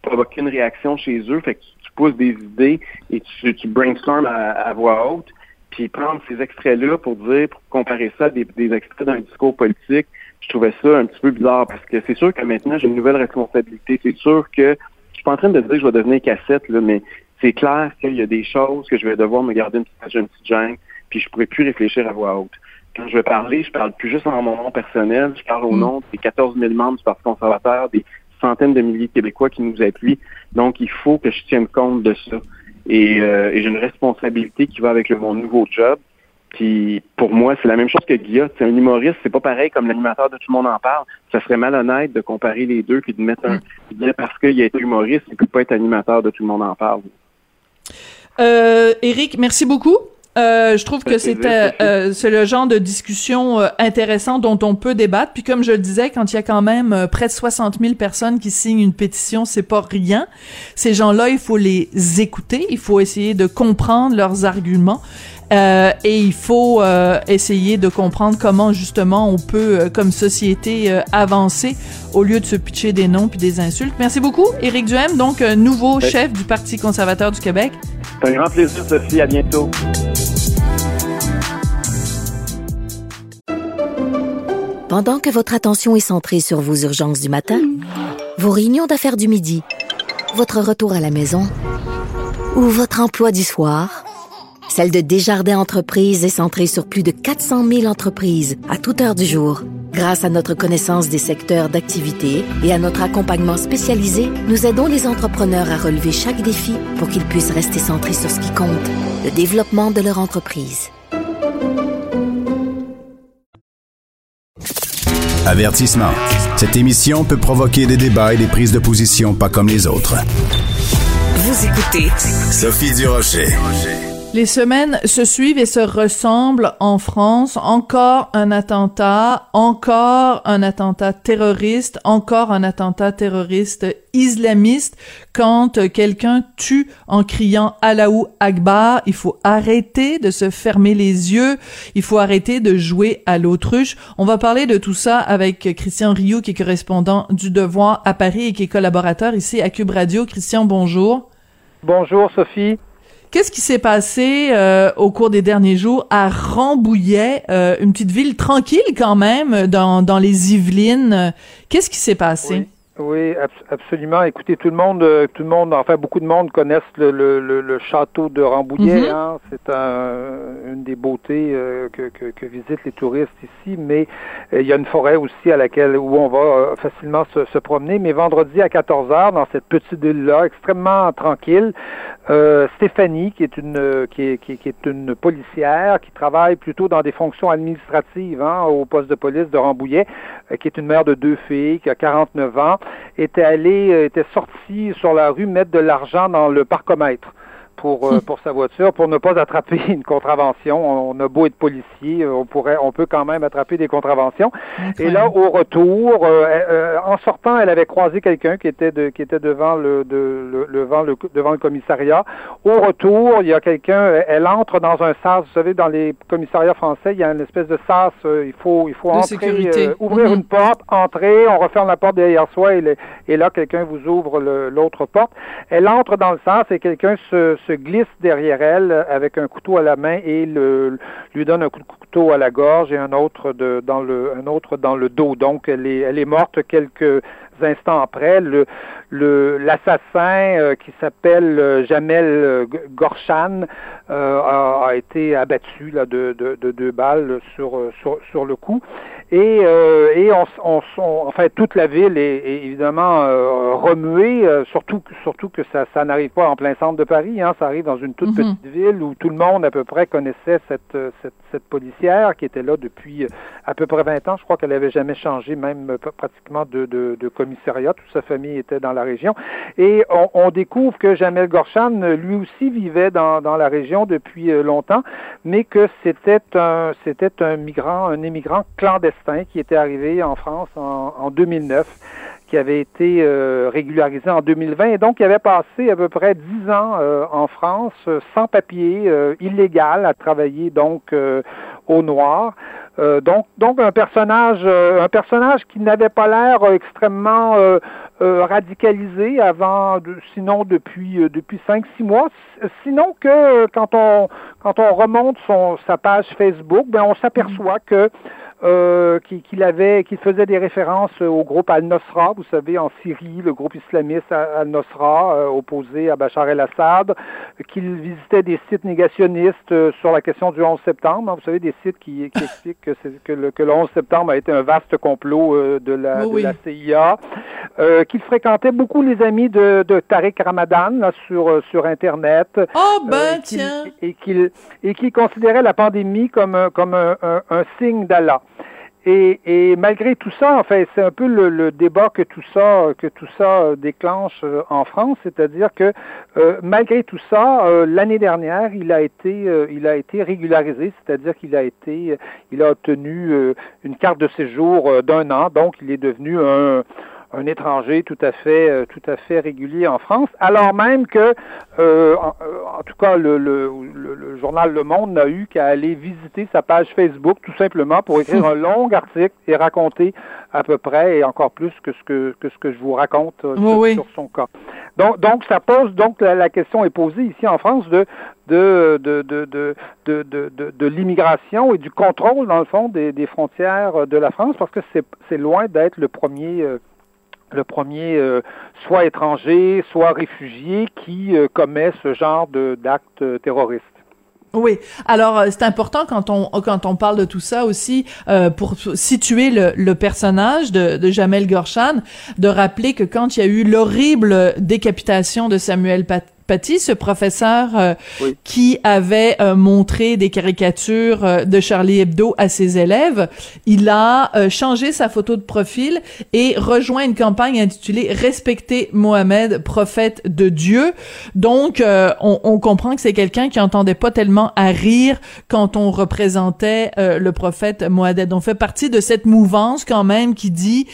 provoquer une réaction chez eux. Fait que tu, pousses des idées et tu, tu brainstormes à, voix haute. Puis prendre ces extraits-là pour dire, pour comparer ça à des, des extraits d'un discours politique, je trouvais ça un petit peu bizarre parce que c'est sûr que maintenant j'ai une nouvelle responsabilité. C'est sûr que je suis pas en train de dire que je vais devenir cassette, là, mais c'est clair qu'il y a des choses que je vais devoir me garder une petite, une petite gêne, puis je pourrais plus réfléchir à voix haute quand je vais parler, je parle plus juste en mon nom personnel, je parle au mm. nom des 14 000 membres du Parti conservateur, des centaines de milliers de Québécois qui nous appuient. Donc, il faut que je tienne compte de ça. Et, euh, j'ai une responsabilité qui va avec mon nouveau job. Puis pour moi, c'est la même chose que Guilla. C'est un humoriste, c'est pas pareil comme l'animateur de Tout le monde en parle. Ça serait malhonnête de comparer les deux puis de mettre un. Mm. parce qu'il a été humoriste, il peut pas être animateur de Tout le monde en parle. Euh, Eric, merci beaucoup. Euh, je trouve que c'était euh, c'est le genre de discussion euh, intéressant dont on peut débattre. Puis comme je le disais, quand il y a quand même euh, près de 60 000 personnes qui signent une pétition, c'est pas rien. Ces gens-là, il faut les écouter, il faut essayer de comprendre leurs arguments. et il faut essayer de comprendre comment justement on peut, comme société, avancer au lieu de se pitcher des noms puis des insultes. Merci beaucoup, Éric Duhem, donc nouveau chef du Parti conservateur du Québec. C'est un grand plaisir, Sophie. À bientôt. Pendant que votre attention est centrée sur vos urgences du matin, vos réunions d'affaires du midi, votre retour à la maison ou votre emploi du soir, celle de Desjardins Entreprises est centrée sur plus de 400 000 entreprises à toute heure du jour. Grâce à notre connaissance des secteurs d'activité et à notre accompagnement spécialisé, nous aidons les entrepreneurs à relever chaque défi pour qu'ils puissent rester centrés sur ce qui compte, le développement de leur entreprise. Avertissement. Cette émission peut provoquer des débats et des prises de position pas comme les autres. Vous écoutez Sophie Durocher. Les semaines se suivent et se ressemblent en France. Encore un attentat, encore un attentat terroriste, encore un attentat terroriste islamiste. Quand quelqu'un tue en criant Allahu Akbar, il faut arrêter de se fermer les yeux. Il faut arrêter de jouer à l'autruche. On va parler de tout ça avec Christian Rioux, qui est correspondant du Devoir à Paris et qui est collaborateur ici à Cube Radio. Christian, bonjour. Bonjour, Sophie. Qu'est-ce qui s'est passé euh, au cours des derniers jours à Rambouillet, euh, une petite ville tranquille quand même dans, dans les Yvelines? Qu'est-ce qui s'est passé? Absolument. Écoutez, tout le monde, euh, tout le monde, enfin beaucoup de monde connaissent le, le, le, château de Rambouillet. Mm-hmm. hein? C'est un, une des beautés euh, que, que, que, visitent les touristes ici, mais euh, il y a une forêt aussi à laquelle où on va facilement se, se, promener. Mais vendredi à 14 h dans cette petite île-là, extrêmement tranquille, Stéphanie, qui est une qui est, qui, est une policière qui travaille plutôt dans des fonctions administratives hein, au poste de police de Rambouillet, qui est une mère de deux filles, qui a 49 ans était allé, euh, était sorti sur la rue mettre de l'argent dans le parcomètre pour, euh, pour sa voiture pour ne pas attraper une contravention. On a beau être policier, on pourrait, on peut quand même attraper des contraventions. Et là, au retour, euh, en sortant, elle avait croisé quelqu'un qui était de, qui était devant le, de, le, devant le devant le commissariat. Au retour, il y a quelqu'un, elle entre dans un sas. Vous savez, dans les commissariats français, il y a une espèce de sas. il faut, il faut entrer, ouvrir mhm. une porte, entrer, on referme la porte derrière soi et, et là, quelqu'un vous ouvre l'autre porte. Elle entre dans le sas et quelqu'un se glisse derrière elle avec un couteau à la main et lui donne un coup de couteau à la gorge et un autre de, dans le un autre dans le dos. Donc elle est morte quelques instants après. L'assassin euh, qui s'appelle euh, Jamel euh, Gorshan a, a, été abattu là, de, de, de deux balles sur, sur, sur le coup. Et, et on, on, on, enfin toute la ville est, évidemment remuée, surtout surtout que ça, ça n'arrive pas en plein centre de Paris, hein, ça arrive dans une toute mhm. petite ville où tout le monde à peu près connaissait cette, cette, cette policière qui était là depuis à peu près 20 ans. Je crois qu'elle avait jamais changé même pratiquement de, de, de commissariat. Toute sa famille était dans la Et on, découvre que Jamel Gorshan, lui aussi, vivait dans, la région depuis longtemps, mais que c'était un, c'était migrant, un immigrant clandestin qui était arrivé en France en, en 2009 qui avait été euh, régularisé en 2020 et donc il avait passé à peu près dix ans euh, en France euh, sans papier, illégal, à travailler donc au noir. donc, donc un personnage, un personnage qui n'avait pas l'air extrêmement radicalisé avant, sinon depuis depuis cinq six mois. Sinon que quand on quand on remonte son sa page Facebook, ben on s'aperçoit que euh, qu'il avait, qu'il faisait des références au groupe Al-Nosra, vous savez, en Syrie, le groupe islamiste Al-Nosra, euh, opposé à Bachar el-Assad, qu'il visitait des sites négationnistes euh, sur la question du 11 septembre. Vous savez, des sites qui, qui expliquent que, que, le, que, le, 11 septembre a été un vaste complot de, la, de la CIA, qu'il fréquentait beaucoup les amis de, de Tariq Ramadan là, sur, sur Internet. Oh ben tiens! Et qu'il et qu'il considérait la pandémie comme, comme un, un, un signe d'Allah. Et, et, malgré tout ça, en fait, c'est un peu le, le, débat que tout ça que tout ça euh, déclenche euh, en France, c'est-à-dire que euh, malgré tout ça, l'année dernière, il a été il a été régularisé, c'est-à-dire qu'il a été il a obtenu une carte de séjour d'un an, donc il est devenu un un étranger tout à fait euh, tout à fait régulier en France, alors même que, euh, en, euh, tout cas, le, le, le, journal Le Monde n'a eu qu'à aller visiter sa page Facebook tout simplement pour écrire un long article et raconter à peu près et encore plus que ce que, que ce que je vous raconte sur, son cas. Donc, donc ça pose donc la, question est posée ici en France de de de de de de, de, de l'immigration et du contrôle dans le fond des, des frontières de la France parce que c'est c'est loin d'être le premier le premier euh, soit étranger, soit réfugié qui euh, commet ce genre d'actes euh, terroristes. Oui. Alors c'est important quand on quand on parle de tout ça aussi pour situer le, le personnage de, de, Jamel Gorshan, de rappeler que quand il y a eu l'horrible décapitation de Samuel Paty, ce professeur euh, qui avait euh, montré des caricatures euh, de Charlie Hebdo à ses élèves, il a changé sa photo de profil et rejoint une campagne intitulée Respecter Mohamed, prophète de Dieu. Donc, on, on, comprend que c'est quelqu'un qui entendait pas tellement à rire quand on représentait le prophète Mohamed. On fait partie de cette mouvance quand même qui dit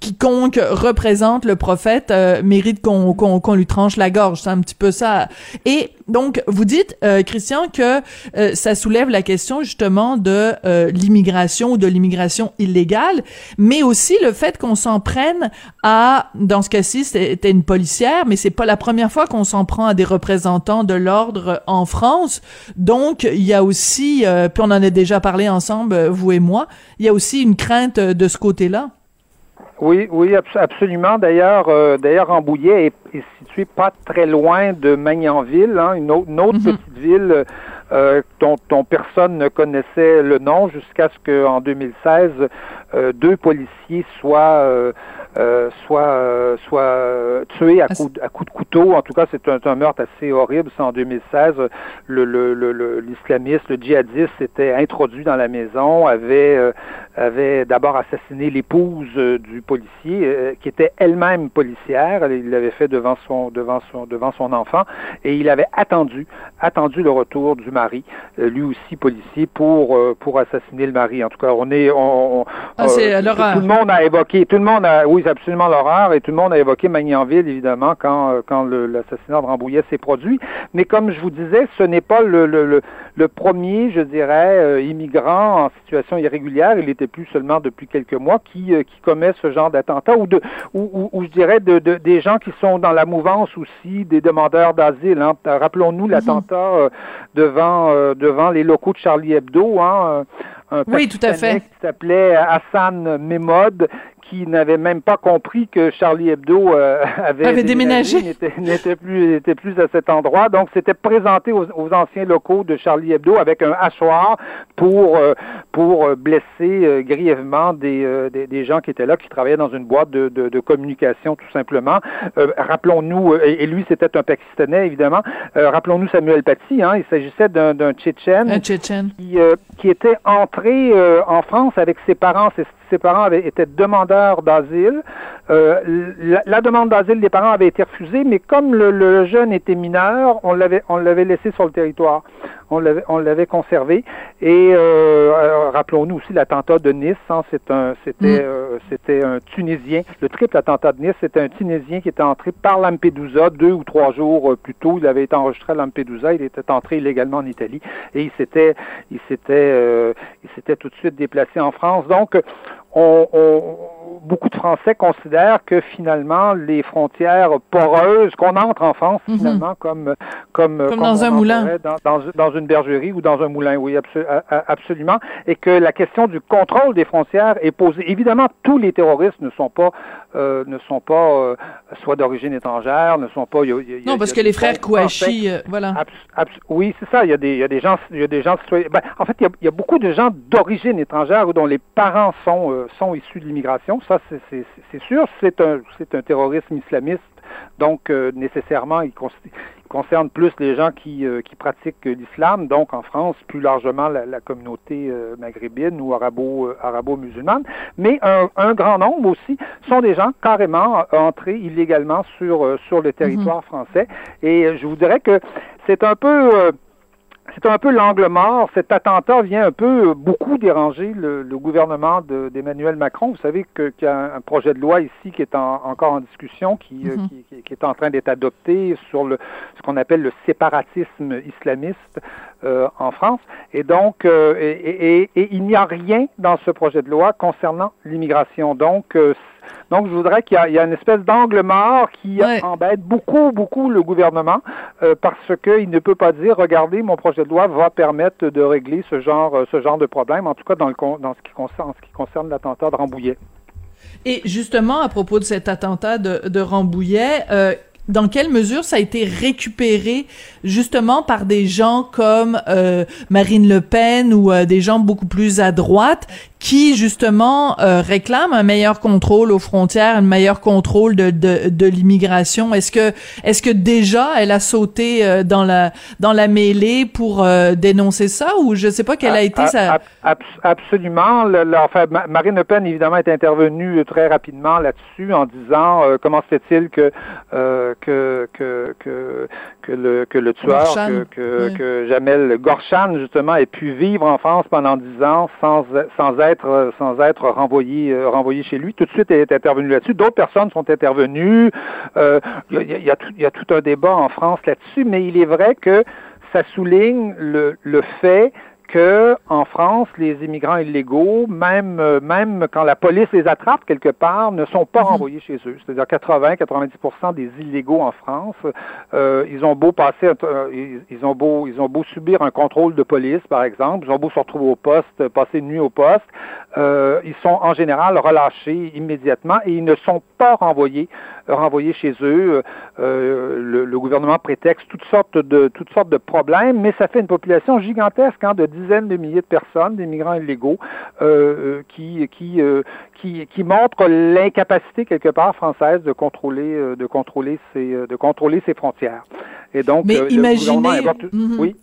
quiconque représente le prophète mérite qu'on qu'on lui tranche la gorge un petit peu ça. Et donc, vous dites, euh, Christian, que euh, ça soulève la question justement de euh, l'immigration ou de l'immigration illégale, mais aussi le fait qu'on s'en prenne à, dans ce cas-ci, c'était une policière, mais c'est pas la première fois qu'on s'en prend à des représentants de l'ordre en France. Donc, il y a aussi, puis on en a déjà parlé ensemble, vous et moi, il y a aussi une crainte de ce côté-là. Oui, oui, absolument. D'ailleurs, euh, d'ailleurs, Rambouillet est, situé pas très loin de Magnanville, hein, une autre, mhm. petite ville euh, dont, dont, personne ne connaissait le nom jusqu'à ce qu'en 2016, euh, deux policiers soient euh, euh, soit euh, soit tué à coup, à coup de couteau. En tout cas, c'est un, un, meurtre assez horrible. C'est en 2016. Le, le, le, l'islamiste, le, djihadiste, s'était introduit dans la maison, avait avait d'abord assassiné l'épouse du policier, qui était elle-même policière. Il l'avait fait devant son devant son devant son enfant, et il avait attendu attendu le retour du mari, lui aussi policier, pour pour assassiner le mari. En tout cas, on est on, ah, c'est tout, tout le monde a évoqué, tout le monde a oui absolument l'horreur et tout le monde a évoqué Magnanville, évidemment, quand, euh, quand l'assassinat de Rambouillet s'est produit. Mais comme je vous disais, ce n'est pas le, le, le, premier, je dirais, euh, immigrant en situation irrégulière. Il était plus seulement depuis quelques mois qui, euh, qui commet ce genre d'attentat ou, de, ou, ou, je dirais de, de, des gens qui sont dans la mouvance aussi des demandeurs d'asile. Hein. Rappelons-nous l'attentat devant, devant les locaux de Charlie Hebdo. Hein, un oui, tout à fait. qui s'appelait Hassan Memod, qui n'avait même pas compris que Charlie Hebdo euh, avait, déménagé, n'était plus plus à cet endroit. Donc c'était présenté aux, anciens locaux de Charlie Hebdo avec un hachoir pour euh, pour euh, blesser grièvement des, des, gens qui étaient là, qui travaillaient dans une boîte de, de, communication tout simplement. rappelons-nous, et, lui c'était un Pakistanais évidemment. rappelons-nous Samuel Paty. Hein, il s'agissait d'un d'un Tchétchène, Qui, qui était entré en France avec ses parents. Ses, ses parents avaient, étaient demandeurs d'asile. Euh, la, la, demande d'asile des parents avait été refusée, mais comme le, le jeune était mineur, on l'avait on l'avait laissé sur le territoire on l'avait, on l'avait conservé. Et euh, euh, rappelons-nous aussi l'attentat de Nice. Hein, c'est un, c'était, mm. euh, c'était un Tunisien. Le triple attentat de Nice, c'était un Tunisien qui était entré par Lampedusa deux ou trois jours plus tôt. Il avait été enregistré à Lampedusa. Il était entré illégalement en Italie et il s'était, il s'était, il s'était tout de suite déplacé en France. Donc, on, on, beaucoup de Français considèrent que finalement les frontières poreuses qu'on entre en France mhm. finalement comme comme, comme, dans un moulin, dans, dans, dans, une bergerie ou dans un moulin, oui absolument, et que la question du contrôle des frontières est posée. Évidemment, tous les terroristes ne sont pas euh, ne sont pas euh, soit d'origine étrangère, ne sont pas. Y a, y a, non, parce que les frères Kouachi, euh, voilà. oui, c'est ça. Il y a des il y a des gens il y a des gens ben, en fait, il y, a, beaucoup de gens d'origine étrangère ou dont les parents sont sont issus de l'immigration. Ça, c'est sûr. C'est un, un terrorisme islamiste. Donc, euh, nécessairement, il, concerne plus les gens qui, euh, qui pratiquent l'islam, donc en France, plus largement la, communauté euh, maghrébine ou arabo, arabo-musulmane. Mais un, un, grand nombre aussi sont des gens carrément entrés illégalement sur, sur le territoire mm-hmm. français. Et je vous dirais que c'est un peu c'est un peu l'angle mort. Cet attentat vient un peu euh, beaucoup déranger le, gouvernement d'Emmanuel Macron. Vous savez qu'il y a un, projet de loi ici qui est encore en discussion, qui, euh, mhm. qui, qui, est en train d'être adopté sur le, ce qu'on appelle le séparatisme islamiste euh, en France. Et donc, et, et, il n'y a rien dans ce projet de loi concernant l'immigration. Donc, donc, je voudrais qu'il y, ait une espèce d'angle mort qui embête beaucoup, beaucoup le gouvernement euh, parce qu'il ne peut pas dire, regardez, mon projet de loi va permettre de régler ce genre, euh, ce genre de problème, en tout cas dans, le, dans ce qui concerne, ce qui concerne l'attentat de Rambouillet. Et justement, à propos de cet attentat de, de Rambouillet, euh, dans quelle mesure ça a été récupéré justement par des gens comme euh, Marine Le Pen ou euh, des gens beaucoup plus à droite qui justement euh, réclament un meilleur contrôle aux frontières, un meilleur contrôle de, de, de l'immigration. Est-ce que est-ce que déjà elle a sauté euh, dans la dans la mêlée pour euh, dénoncer ça? Ou je sais pas quelle a été sa absolument. enfin, Marine Le Pen évidemment est intervenue très rapidement là-dessus en disant comment se fait-il que, que que que que le que le tueur que que, que Jamel Gorchan justement ait pu vivre en France pendant dix ans sans sans euh, sans être renvoyé, euh, renvoyé chez lui. Tout de suite, elle est intervenue là-dessus. D'autres personnes sont intervenues. Euh, il y, a, y, a, tout un débat en France là-dessus, mais il est vrai que ça souligne le, le fait que en France, les immigrants illégaux, même euh, même quand la police les attrape quelque part, ne sont pas mhm. renvoyés chez eux. C'est-à-dire 80-90% des illégaux en France, euh, ils ont beau passer, euh, ils, ont beau ils ont beau subir un contrôle de police, par exemple, ils ont beau se retrouver au poste, passer une nuit au poste, euh, ils sont en général relâchés immédiatement et ils ne sont pas renvoyés renvoyés chez eux. Euh, le, le, gouvernement prétexte toutes sortes de toutes sortes de problèmes, mais ça fait une population gigantesque hein, de dizaines de milliers de personnes, des migrants illégaux, euh, qui qui, euh, qui qui montrent l'incapacité quelque part française de contrôler euh, de contrôler ses de contrôler ses frontières. Et donc, mais imaginez, mhm. oui?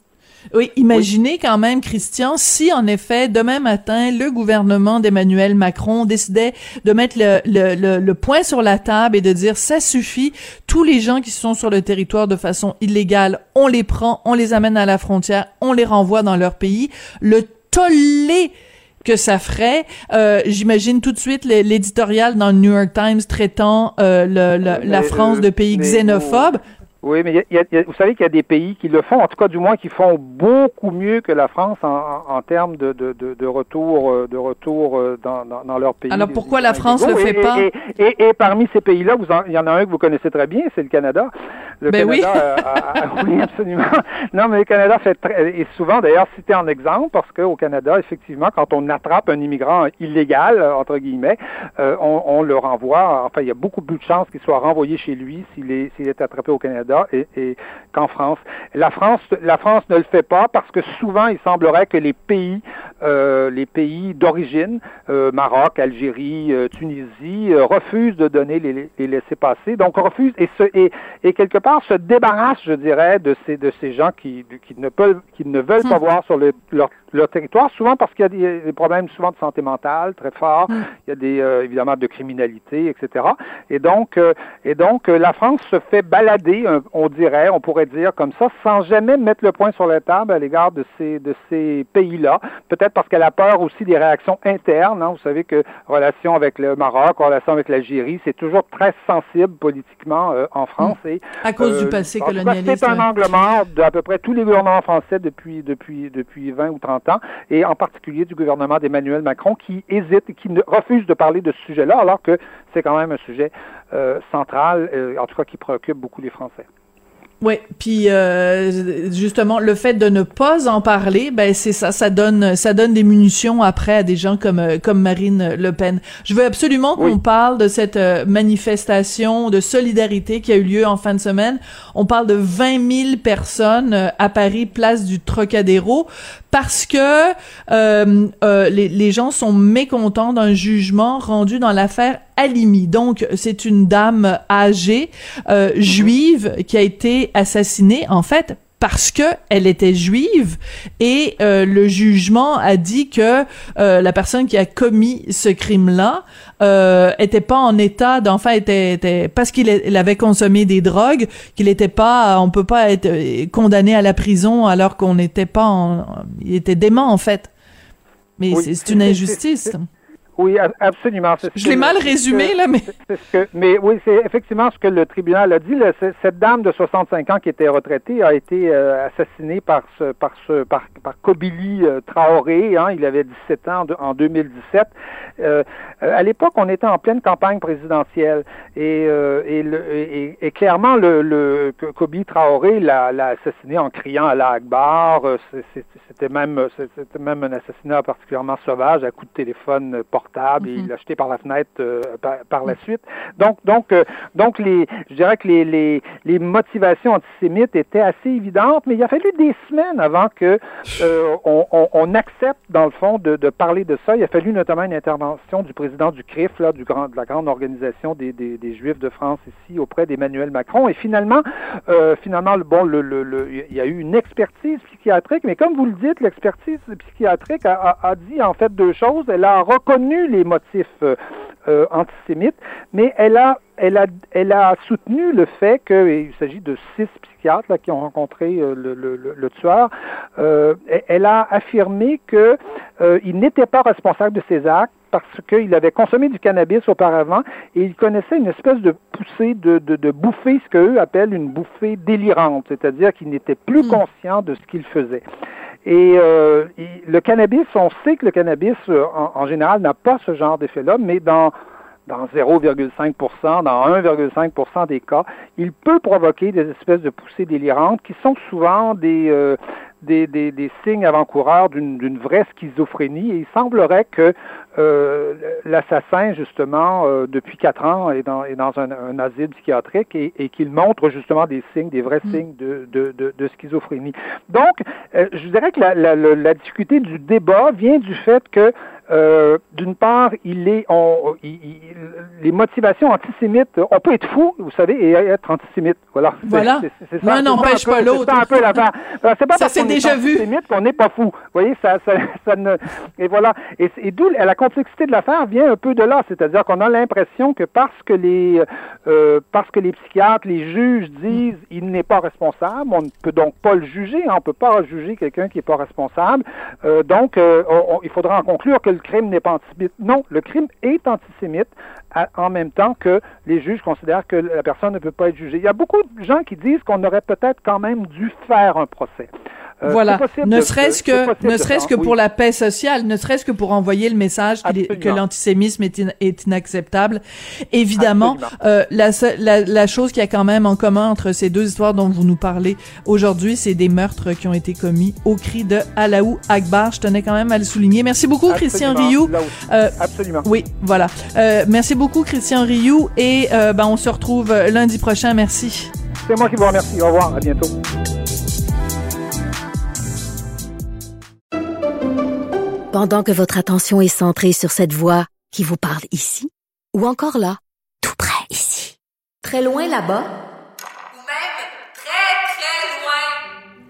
Oui, imaginez quand même, Christian, si en effet, demain matin, le gouvernement d'Emmanuel Macron décidait de mettre le, le, le, point sur la table et de dire ça suffit, tous les gens qui sont sur le territoire de façon illégale, on les prend, on les amène à la frontière, on les renvoie dans leur pays. Le tollé que ça ferait. Euh, J'imagine tout de suite l'éditorial dans le New York Times traitant euh, le, la France de pays xénophobe. Oui, mais y a, y a, vous savez qu'il y a des pays qui le font, en tout cas du moins qui font beaucoup mieux que la France en, en, termes de, de, de, de, retour, euh, de retour euh, dans, dans, dans leur pays. Alors pourquoi la France ne le fait pas et, et, et, parmi ces pays-là, il y en a un que vous connaissez très bien, c'est le Canada. Le ben Canada, oui. Euh, oui, absolument. Non, mais le Canada fait très, et souvent d'ailleurs cité en exemple parce qu'au Canada, effectivement, quand on attrape un immigrant illégal entre guillemets, on, on, le renvoie. Enfin, il y a beaucoup plus de chances qu'il soit renvoyé chez lui s'il est s'il est attrapé au Canada et, qu'en France. La France, la France ne le fait pas parce que souvent il semblerait que les pays, euh, les pays d'origine, euh, Maroc, Algérie, euh, Tunisie, refusent de donner les, les laissés passer. Donc refusent et, se, et, et, quelque part se débarrassent, je dirais, de ces de ces gens qui, qui ne peuvent qui ne veulent pas hmm. voir sur le, leur leur territoire, souvent parce qu'il y a des, problèmes souvent de santé mentale très forts, mm. il y a des euh, évidemment de criminalité, etc. Et donc, euh, et donc la France se fait balader, on dirait, on pourrait dire comme ça, sans jamais mettre le point sur la table à l'égard de ces de ces pays-là. Peut-être parce qu'elle a peur aussi des réactions internes. Hein. Vous savez que relation avec le Maroc, relation avec l'Algérie, c'est toujours très sensible politiquement en France. Mm. Et, à cause du passé colonialiste. C'est un angle mort d'à peu près tous les gouvernements français depuis depuis depuis 20 ou 30 et en particulier du gouvernement d'Emmanuel Macron qui hésite qui refuse de parler de ce sujet-là, alors que c'est quand même un sujet euh, central, euh, en tout cas qui préoccupe beaucoup les Français. Oui, puis euh, justement le fait de ne pas en parler, ben c'est ça, ça donne ça donne des munitions après à des gens comme euh, comme Marine Le Pen. Je veux absolument qu'on parle de cette euh, manifestation de solidarité qui a eu lieu en fin de semaine. On parle de 20 000 personnes à Paris, place du Trocadéro, parce que les, les gens sont mécontents d'un jugement rendu dans l'affaire Alimi. Donc, c'est une dame âgée, euh, juive, qui a été assassinée, en fait, parce que elle était juive. Et euh, le jugement a dit que euh, la personne qui a commis ce crime-là euh, était pas en état d'enfant était, était parce qu'il avait consommé des drogues qu'il était pas on peut pas être condamné à la prison alors qu'on n'était pas en, il était dément en fait. Mais c'est une injustice oui, absolument. Je l'ai mal résumé, là, mais... mais oui, c'est effectivement ce que le tribunal a dit. cette dame de 65 ans qui était retraitée a été euh, assassinée par ce, par ce, par, par Kobili euh, Traoré. Hein, il avait 17 ans en 2017. Euh, à l'époque, on était en pleine campagne présidentielle et, et, le, et, clairement, le, le Kobili Traoré l'a assassiné en criant à la Akbar. C'était même, c'était même un assassinat particulièrement sauvage à coup de téléphone portable et il l'a jeté par la fenêtre euh, par, la suite. Donc, donc, euh, donc les, je dirais que les, les, les, motivations antisémites étaient assez évidentes, mais il a fallu des semaines avant que euh, on, on, accepte, dans le fond, de, de, parler de ça. Il a fallu notamment une intervention du président du CRIF, là, du grand, de la grande organisation des, des, des Juifs de France ici, auprès d'Emmanuel Macron. Et finalement, finalement, bon, le, le, il y a eu une expertise psychiatrique, mais comme vous le dites, l'expertise psychiatrique a, a, a dit en fait deux choses. Elle a reconnu les motifs euh, euh, antisémites, mais elle a, soutenu le fait qu'il s'agit de six psychiatres qui ont rencontré euh, le, tueur. elle a affirmé qu'il n'était pas responsable de ses actes parce qu'il avait consommé du cannabis auparavant et il connaissait une espèce de poussée de, de, de bouffée, ce qu'eux appellent une bouffée délirante, c'est-à-dire qu'il n'était plus hmm. conscient de ce qu'il faisait. Et euh, le cannabis, on sait que le cannabis, euh, en, général, n'a pas ce genre d'effet-là, mais dans dans 0,5% dans 1,5% des cas, il peut provoquer des espèces de poussées délirantes qui sont souvent des, euh, des, des, des, signes avant-coureurs d'une vraie schizophrénie. Et il semblerait que euh, l'assassin, justement, euh, depuis quatre ans, est dans, est dans un, un asile psychiatrique et, et qu'il montre justement des signes, des vrais mm. signes de, de, de, de, schizophrénie. Donc, euh, je dirais que la, la, la, difficulté du débat vient du fait que euh, d'une part, il est, on, il, les motivations antisémites, on peut être fou, vous savez, et être antisémite. Voilà. Voilà. C'est, ça, n'empêche pas l'autre. C'est un peu. C'est pas ça, c'est déjà vu. qu'on n'est pas fou. Vous voyez, ça, ça, ça ne, et voilà. Et, et d'où la complexité de l'affaire vient un peu de là, c'est-à-dire qu'on a l'impression que parce que les, euh, parce que les psychiatres, les juges disent il n'est pas responsable, on ne peut donc pas le juger, hein, on ne peut pas juger quelqu'un qui n'est pas responsable. Euh, donc, euh, il faudra en conclure que le crime n'est pas antisémite. Non, le crime est antisémite en même temps que les juges considèrent que la personne ne peut pas être jugée. Il y a beaucoup de gens qui disent qu'on aurait peut-être quand même dû faire un procès. Euh, voilà, ne serait-ce que, ne serait-ce que pour la paix sociale, ne serait-ce que pour envoyer le message que l'antisémisme est, inacceptable. Évidemment, euh, la, la, la, chose qui a quand même en commun entre ces deux histoires dont vous nous parlez aujourd'hui, c'est des meurtres qui ont été commis au cri de Alaou Akbar. Je tenais quand même à le souligner. Merci beaucoup, Christian Rioux. Euh, Absolument. Oui, voilà. Euh, merci beaucoup, Christian Rioux, et euh, ben on se retrouve lundi prochain. Merci. C'est moi qui vous remercie. Au revoir. À bientôt. Pendant que votre attention est centrée sur cette voix qui vous parle ici, ou encore là, tout près ici, très loin là-bas, ou même très, très loin,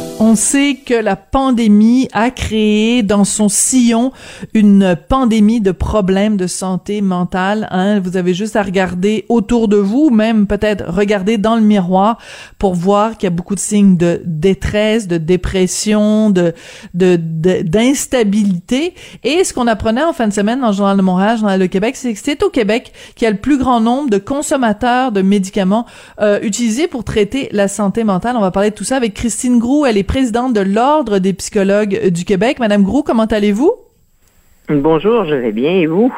On sait que la pandémie a créé dans son sillon une pandémie de problèmes de santé mentale. Hein. Vous avez juste à regarder autour de vous, même peut-être regarder dans le miroir pour voir qu'il y a beaucoup de signes de détresse, de dépression, de d'instabilité. Et ce qu'on apprenait en fin de semaine dans le Journal de Montréal, Journal de Québec, c'est que c'est au Québec qu'il y a le plus grand nombre de consommateurs de médicaments euh, utilisés pour traiter la santé mentale. On va parler de tout ça avec Christine Grou. Elle est présidente de l'Ordre des psychologues du Québec. Madame Grou, comment allez-vous? Bonjour, je vais bien et vous?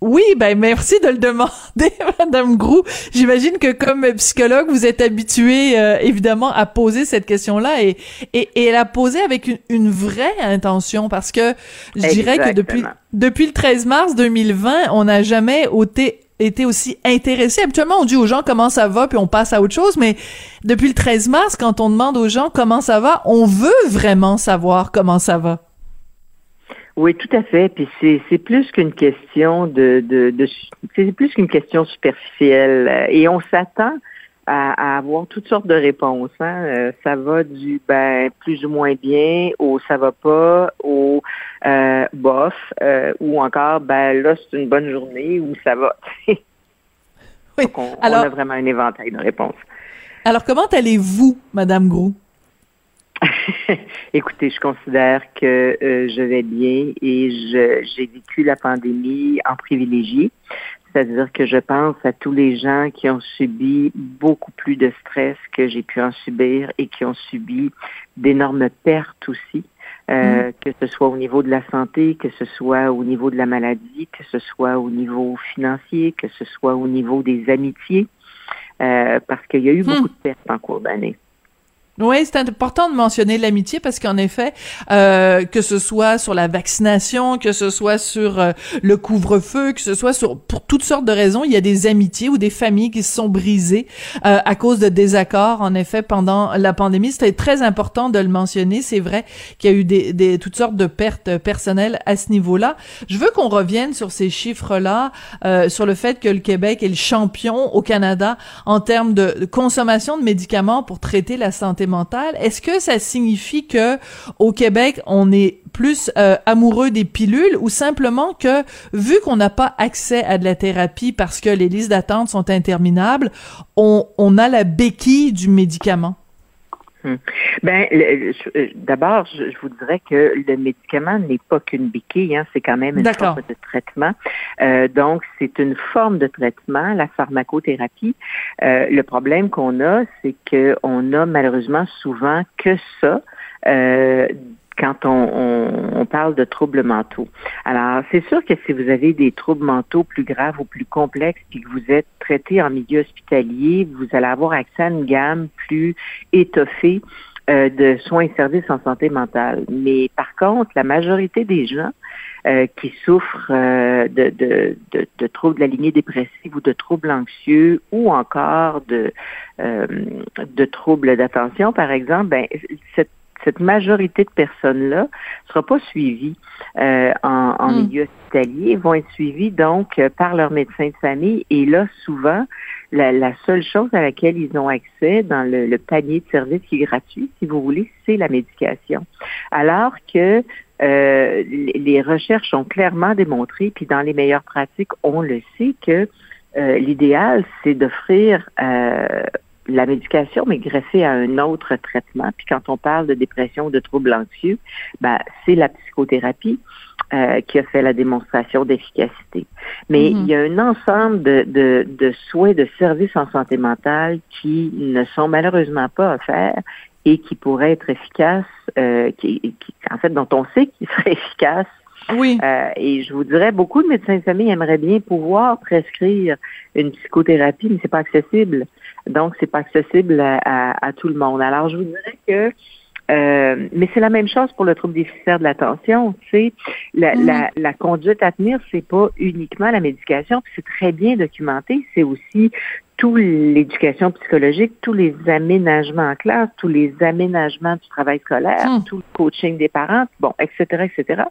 Oui, ben merci de le demander, Madame Grou. J'imagine que comme psychologue, vous êtes habituée euh, évidemment à poser cette question-là et, et, et la poser avec une, vraie intention parce que je dirais que depuis depuis le 13 mars 2020, on n'a jamais ôté été aussi intéressé. Habituellement, on dit aux gens comment ça va, puis on passe à autre chose, mais depuis le 13 mars, quand on demande aux gens comment ça va, on veut vraiment savoir comment ça va. Oui, tout à fait. Puis c'est plus qu'une question de, de, de c'est plus qu'une question superficielle. Et on s'attend à, avoir toutes sortes de réponses. Hein. Euh, ça va du ben plus ou moins bien au ça va pas au euh, bof euh, ou encore ben là c'est une bonne journée ou ça va. oui. on, Alors, on a vraiment un éventail de réponses. Alors comment allez-vous, Madame Grou? Écoutez, je considère que je vais bien et j'ai vécu la pandémie en privilégié. C'est-à-dire que je pense à tous les gens qui ont subi beaucoup plus de stress que j'ai pu en subir et qui ont subi d'énormes pertes aussi, euh, mm. que ce soit au niveau de la santé, que ce soit au niveau de la maladie, que ce soit au niveau financier, que ce soit au niveau des amitiés, euh, parce qu'il y a eu mm. beaucoup de pertes en cours d'année. Oui, c'est important de mentionner l'amitié parce qu'en effet, euh, que ce soit sur la vaccination, que ce soit sur euh, le couvre-feu, que ce soit sur pour toutes sortes de raisons, il y a des amitiés ou des familles qui se sont brisées euh, à cause de désaccords. En effet, pendant la pandémie, c'était très important de le mentionner. C'est vrai qu'il y a eu des, des, toutes sortes de pertes personnelles à ce niveau-là. Je veux qu'on revienne sur ces chiffres-là, euh, sur le fait que le Québec est le champion au Canada en termes de consommation de médicaments pour traiter la santé est-ce que ça signifie que au Québec, on est plus euh, amoureux des pilules ou simplement que vu qu'on n'a pas accès à de la thérapie parce que les listes d'attente sont interminables, on, on a la béquille du médicament? Hmm. Ben, euh, d'abord, je, vous dirais que le médicament n'est pas qu'une béquille, hein, c'est quand même une forme de traitement. Euh, donc, c'est une forme de traitement, la pharmacothérapie. Euh, le problème qu'on a, c'est qu'on a malheureusement souvent que ça quand on, parle de troubles mentaux. Alors, c'est sûr que si vous avez des troubles mentaux plus graves ou plus complexes, puis que vous êtes traité en milieu hospitalier, vous allez avoir accès à une gamme plus étoffée euh, de soins et services en santé mentale. Mais par contre, la majorité des gens euh, qui souffrent euh, de, de, de, troubles de la lignée dépressive ou de troubles anxieux ou encore de, de troubles d'attention, par exemple, ben, cette cette majorité de personnes-là ne sera pas suivie euh, en, en hmm. milieu hospitalier, vont être suivies donc par leur médecin de famille. Et là, souvent, la, la, seule chose à laquelle ils ont accès dans le, le, panier de services qui est gratuit, si vous voulez, c'est la médication. Alors que euh, les recherches ont clairement démontré, puis dans les meilleures pratiques, on le sait que euh, l'idéal, c'est d'offrir euh, la médication, mais greffée à un autre traitement. Puis quand on parle de dépression ou de troubles anxieux, ben, c'est la psychothérapie euh, qui a fait la démonstration d'efficacité. Mais mm-hmm. il y a un ensemble de, de, de, soins, de services en santé mentale qui ne sont malheureusement pas offerts et qui pourraient être efficaces, euh, qui, qui, en fait, dont on sait qu'ils seraient efficaces oui. Euh, et je vous dirais, beaucoup de médecins de famille aimeraient bien pouvoir prescrire une psychothérapie, mais c'est pas accessible. Donc, c'est pas accessible à, tout le monde. Alors, je vous dirais que Euh, mais c'est la même chose pour le trouble déficitaire de l'attention. Tu sais, la, mm. la, la, conduite à tenir, c'est pas uniquement la médication, c'est très bien documenté. C'est aussi toute l'éducation psychologique, tous les aménagements en classe, tous les aménagements du travail scolaire, mm. tout le coaching des parents, bon, etc., etc.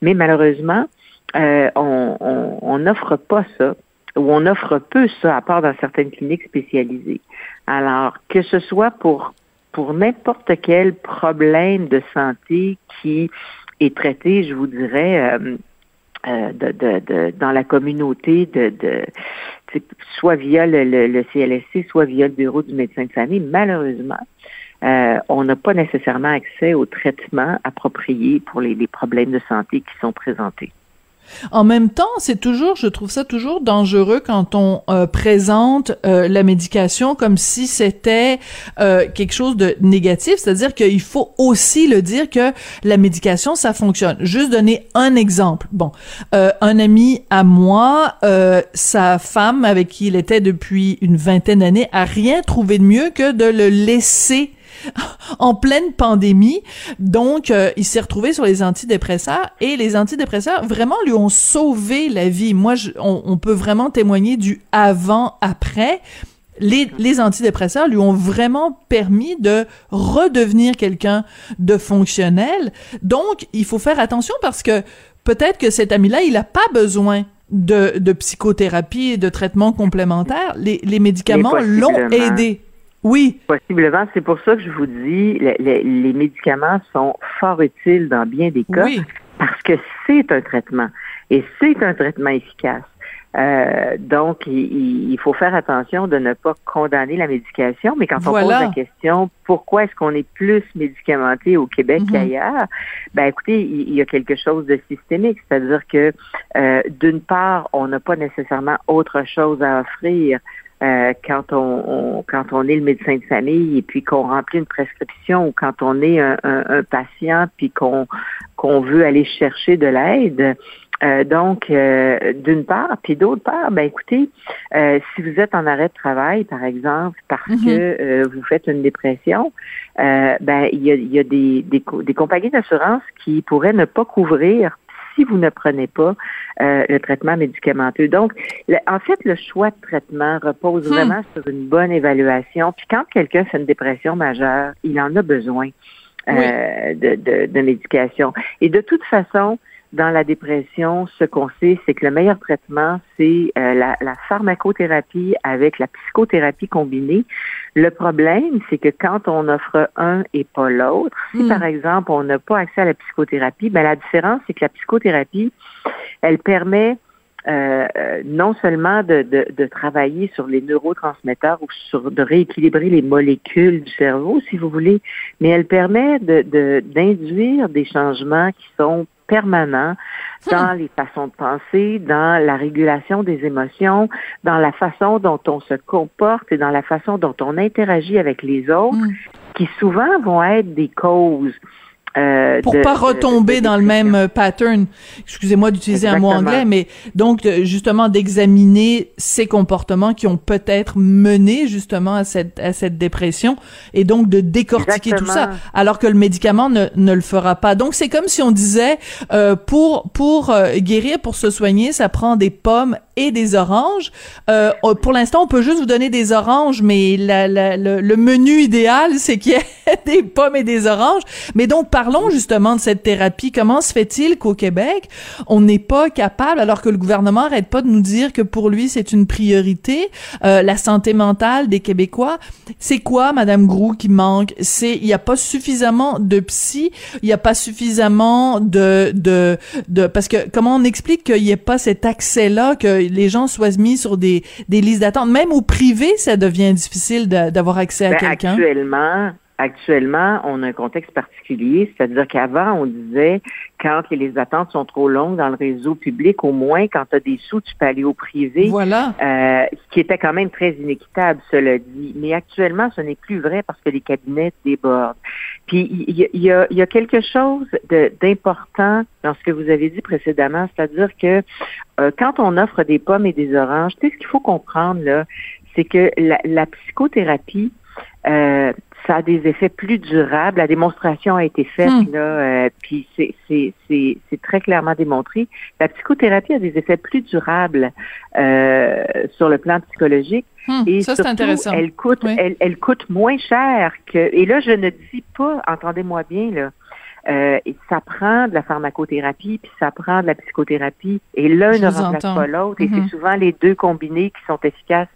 Mais malheureusement, euh, on n'offre pas ça ou on offre peu ça, à part dans certaines cliniques spécialisées. Alors, que ce soit pour pour n'importe quel problème de santé qui est traité, je vous dirais, euh, euh, de, de, dans la communauté, de, de soit via le, le, CLSC, soit via le bureau du médecin de famille, malheureusement, euh, on n'a pas nécessairement accès au traitement approprié pour les, les problèmes de santé qui sont présentés. En même temps, c'est toujours, je trouve ça toujours dangereux quand on euh, présente euh, la médication comme si c'était euh, quelque chose de négatif, c'est-à-dire qu'il faut aussi le dire que la médication, ça fonctionne. Juste donner un exemple. Bon, un ami à moi, sa femme avec qui il était depuis une vingtaine d'années, a rien trouvé de mieux que de le laisser en pleine pandémie. Donc, euh, il s'est retrouvé sur les antidépresseurs et les antidépresseurs vraiment lui ont sauvé la vie. Moi, on, peut vraiment témoigner du avant-après. Les, les, antidépresseurs lui ont vraiment permis de redevenir quelqu'un de fonctionnel. Donc, il faut faire attention parce que peut-être que cet ami-là, il n'a pas besoin de, de psychothérapie et de traitement complémentaire. Les, les médicaments l'ont aidé. Oui. Possiblement. C'est pour ça que je vous dis, les, médicaments sont fort utiles dans bien des cas parce que c'est un traitement et c'est un traitement efficace. Euh, donc, il, faut faire attention de ne pas condamner la médication, mais quand on pose la question pourquoi est-ce qu'on est plus médicamenté au Québec mhm. qu'ailleurs, ben écoutez, il, y a quelque chose de systémique, c'est-à-dire que euh, d'une part, on n'a pas nécessairement autre chose à offrir euh, quand on, quand on est le médecin de famille et puis qu'on remplit une prescription ou quand on est un, un, patient puis qu'on qu'on veut aller chercher de l'aide. Euh, donc, euh, d'une part, puis d'autre part, ben écoutez, si vous êtes en arrêt de travail, par exemple, parce mm-hmm. que vous faites une dépression, ben il y a, il y a des, des, des compagnies d'assurance qui pourraient ne pas couvrir si vous ne prenez pas euh, le traitement médicamenteux. Donc, en fait, le choix de traitement repose hmm. vraiment sur une bonne évaluation. Puis quand quelqu'un fait une dépression majeure, il en a besoin euh, de, de, de médication. Et de toute façon, dans la dépression, ce qu'on sait, c'est que le meilleur traitement, c'est euh, la, la, pharmacothérapie avec la psychothérapie combinée. Le problème, c'est que quand on offre un et pas l'autre, si hmm. par exemple on n'a pas accès à la psychothérapie, ben la différence, c'est que la psychothérapie, elle permet euh, euh, non seulement de, de, de, travailler sur les neurotransmetteurs ou sur de rééquilibrer les molécules du cerveau, si vous voulez, mais elle permet de d'induire des changements qui sont permanent dans hmm. les façons de penser, dans la régulation des émotions, dans la façon dont on se comporte et dans la façon dont on interagit avec les autres, hmm. qui souvent vont être des causes euh, pour pas retomber dans le même euh, pattern. Excusez-moi d'utiliser un mot anglais, mais donc justement d'examiner ces comportements qui ont peut-être mené justement à cette à cette dépression et donc de décortiquer tout ça, alors que le médicament ne, ne le fera pas. Donc c'est comme si on disait euh, pour pour euh, guérir, pour se soigner, ça prend des pommes et des oranges. Euh, pour l'instant, on peut juste vous donner des oranges, mais la, la, le, le, menu idéal, c'est qu'il y ait des pommes et des oranges. Mais donc, parlons justement de cette thérapie. Comment se fait-il qu'au Québec, on n'est pas capable, alors que le gouvernement arrête pas de nous dire que pour lui, c'est une priorité, euh, la santé mentale des Québécois? C'est quoi, Madame Grou, qui manque? C'est, il n'y a pas suffisamment de psy, il n'y a pas suffisamment de, de, de, parce que comment on explique qu'il n'y ait pas cet accès-là, que les gens soient mis sur des, des listes d'attente. Même au privé, ça devient difficile d'avoir accès à ben, quelqu'un. Actuellement, Actuellement, on a un contexte particulier, c'est-à-dire qu'avant, on disait quand les listes d'attente sont trop longues dans le réseau public, au moins quand tu as des sous, tu peux aller au privé. Voilà. Euh, ce qui était quand même très inéquitable, cela dit. Mais actuellement, ce n'est plus vrai parce que les cabinets débordent. Puis il y, a, y a, quelque chose d'important dans ce que vous avez dit précédemment, c'est-à-dire que euh, quand on offre des pommes et des oranges, tu sais ce qu'il faut comprendre là, c'est que la, la psychothérapie, euh, ça a des effets plus durables. La démonstration a été faite hmm. là, euh, puis c'est c'est très clairement démontré. La psychothérapie a des effets plus durables euh, sur le plan psychologique. Hmm. et ça, surtout, intéressant. elle coûte elle, elle coûte moins cher que et là je ne dis pas entendez-moi bien là euh, ça prend de la pharmacothérapie, puis ça prend de la psychothérapie, et l'un ne remplace pas l'autre, et c'est mm-hmm. souvent les deux combinés qui sont efficaces.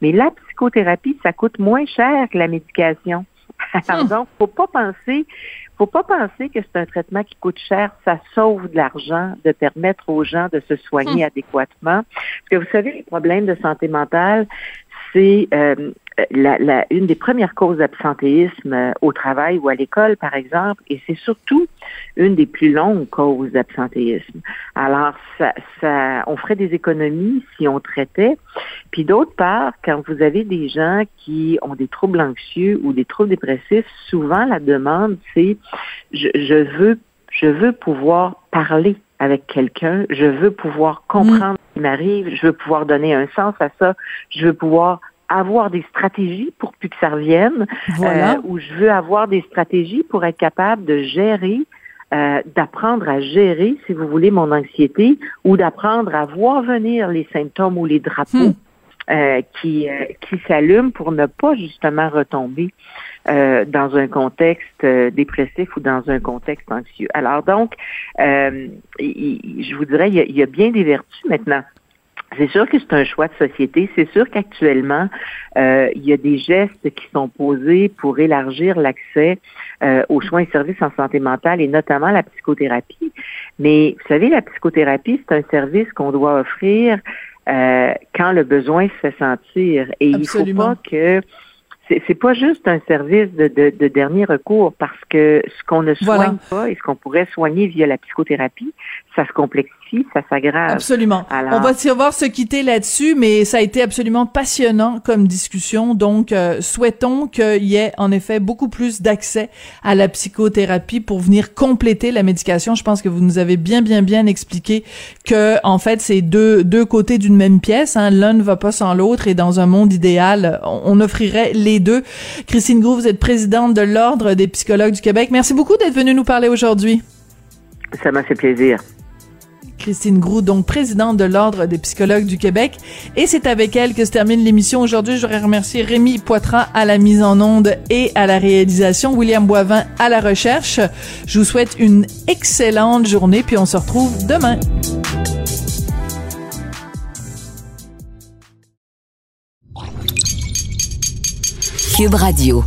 Mais la psychothérapie, ça coûte moins cher que la médication. Donc, faut pas penser, faut pas penser que c'est un traitement qui coûte cher. Ça sauve de l'argent de permettre aux gens de se soigner hmm. adéquatement. Parce que vous savez, les problèmes de santé mentale, c'est euh, la, la, une des premières causes d'absentéisme euh, au travail ou à l'école, par exemple, et c'est surtout une des plus longues causes d'absentéisme. Alors, ça, ça, on ferait des économies si on traitait. Puis d'autre part, quand vous avez des gens qui ont des troubles anxieux ou des troubles dépressifs, souvent la demande, c'est je, je veux je veux pouvoir parler avec quelqu'un, je veux pouvoir comprendre ce qui m'arrive, je veux pouvoir donner un sens à ça, je veux pouvoir avoir des stratégies pour plus que ça revienne, voilà. Euh, ou je veux avoir des stratégies pour être capable de gérer, euh, d'apprendre à gérer, si vous voulez, mon anxiété, ou d'apprendre à voir venir les symptômes ou les drapeaux hmm. euh, qui, qui s'allument pour ne pas justement retomber dans un contexte dépressif ou dans un contexte anxieux. Alors donc, je vous dirais, il y a bien des vertus maintenant. C'est sûr que c'est un choix de société. C'est sûr qu'actuellement, euh, il y a des gestes qui sont posés pour élargir l'accès euh, aux soins et services en santé mentale et notamment la psychothérapie. Mais vous savez, la psychothérapie, c'est un service qu'on doit offrir euh, quand le besoin se fait sentir. Et il il faut pas que c'est pas juste un service de, de, dernier recours parce que ce qu'on ne soigne pas et ce qu'on pourrait soigner via la psychothérapie, ça se complexifie, ça s'aggrave. Absolument. On va devoir se quitter là-dessus, mais ça a été absolument passionnant comme discussion. Donc, euh, souhaitons qu'il y ait en effet beaucoup plus d'accès à la psychothérapie pour venir compléter la médication. Je pense que vous nous avez bien, bien, bien expliqué que en fait, c'est deux deux côtés d'une même pièce. Hein. L'un ne va pas sans l'autre, et dans un monde idéal, on, offrirait les deux. Christine Gros, vous êtes présidente de l'Ordre des psychologues du Québec. Merci beaucoup d'être venue nous parler aujourd'hui. Ça m'a fait plaisir. Christine Groux, donc présidente de l'Ordre des psychologues du Québec. Et c'est avec elle que se termine l'émission. Aujourd'hui, je voudrais remercier Rémi Poitras à la mise en onde et à la réalisation, William Boivin à la recherche. Je vous souhaite une excellente journée, puis on se retrouve demain. Cube Radio.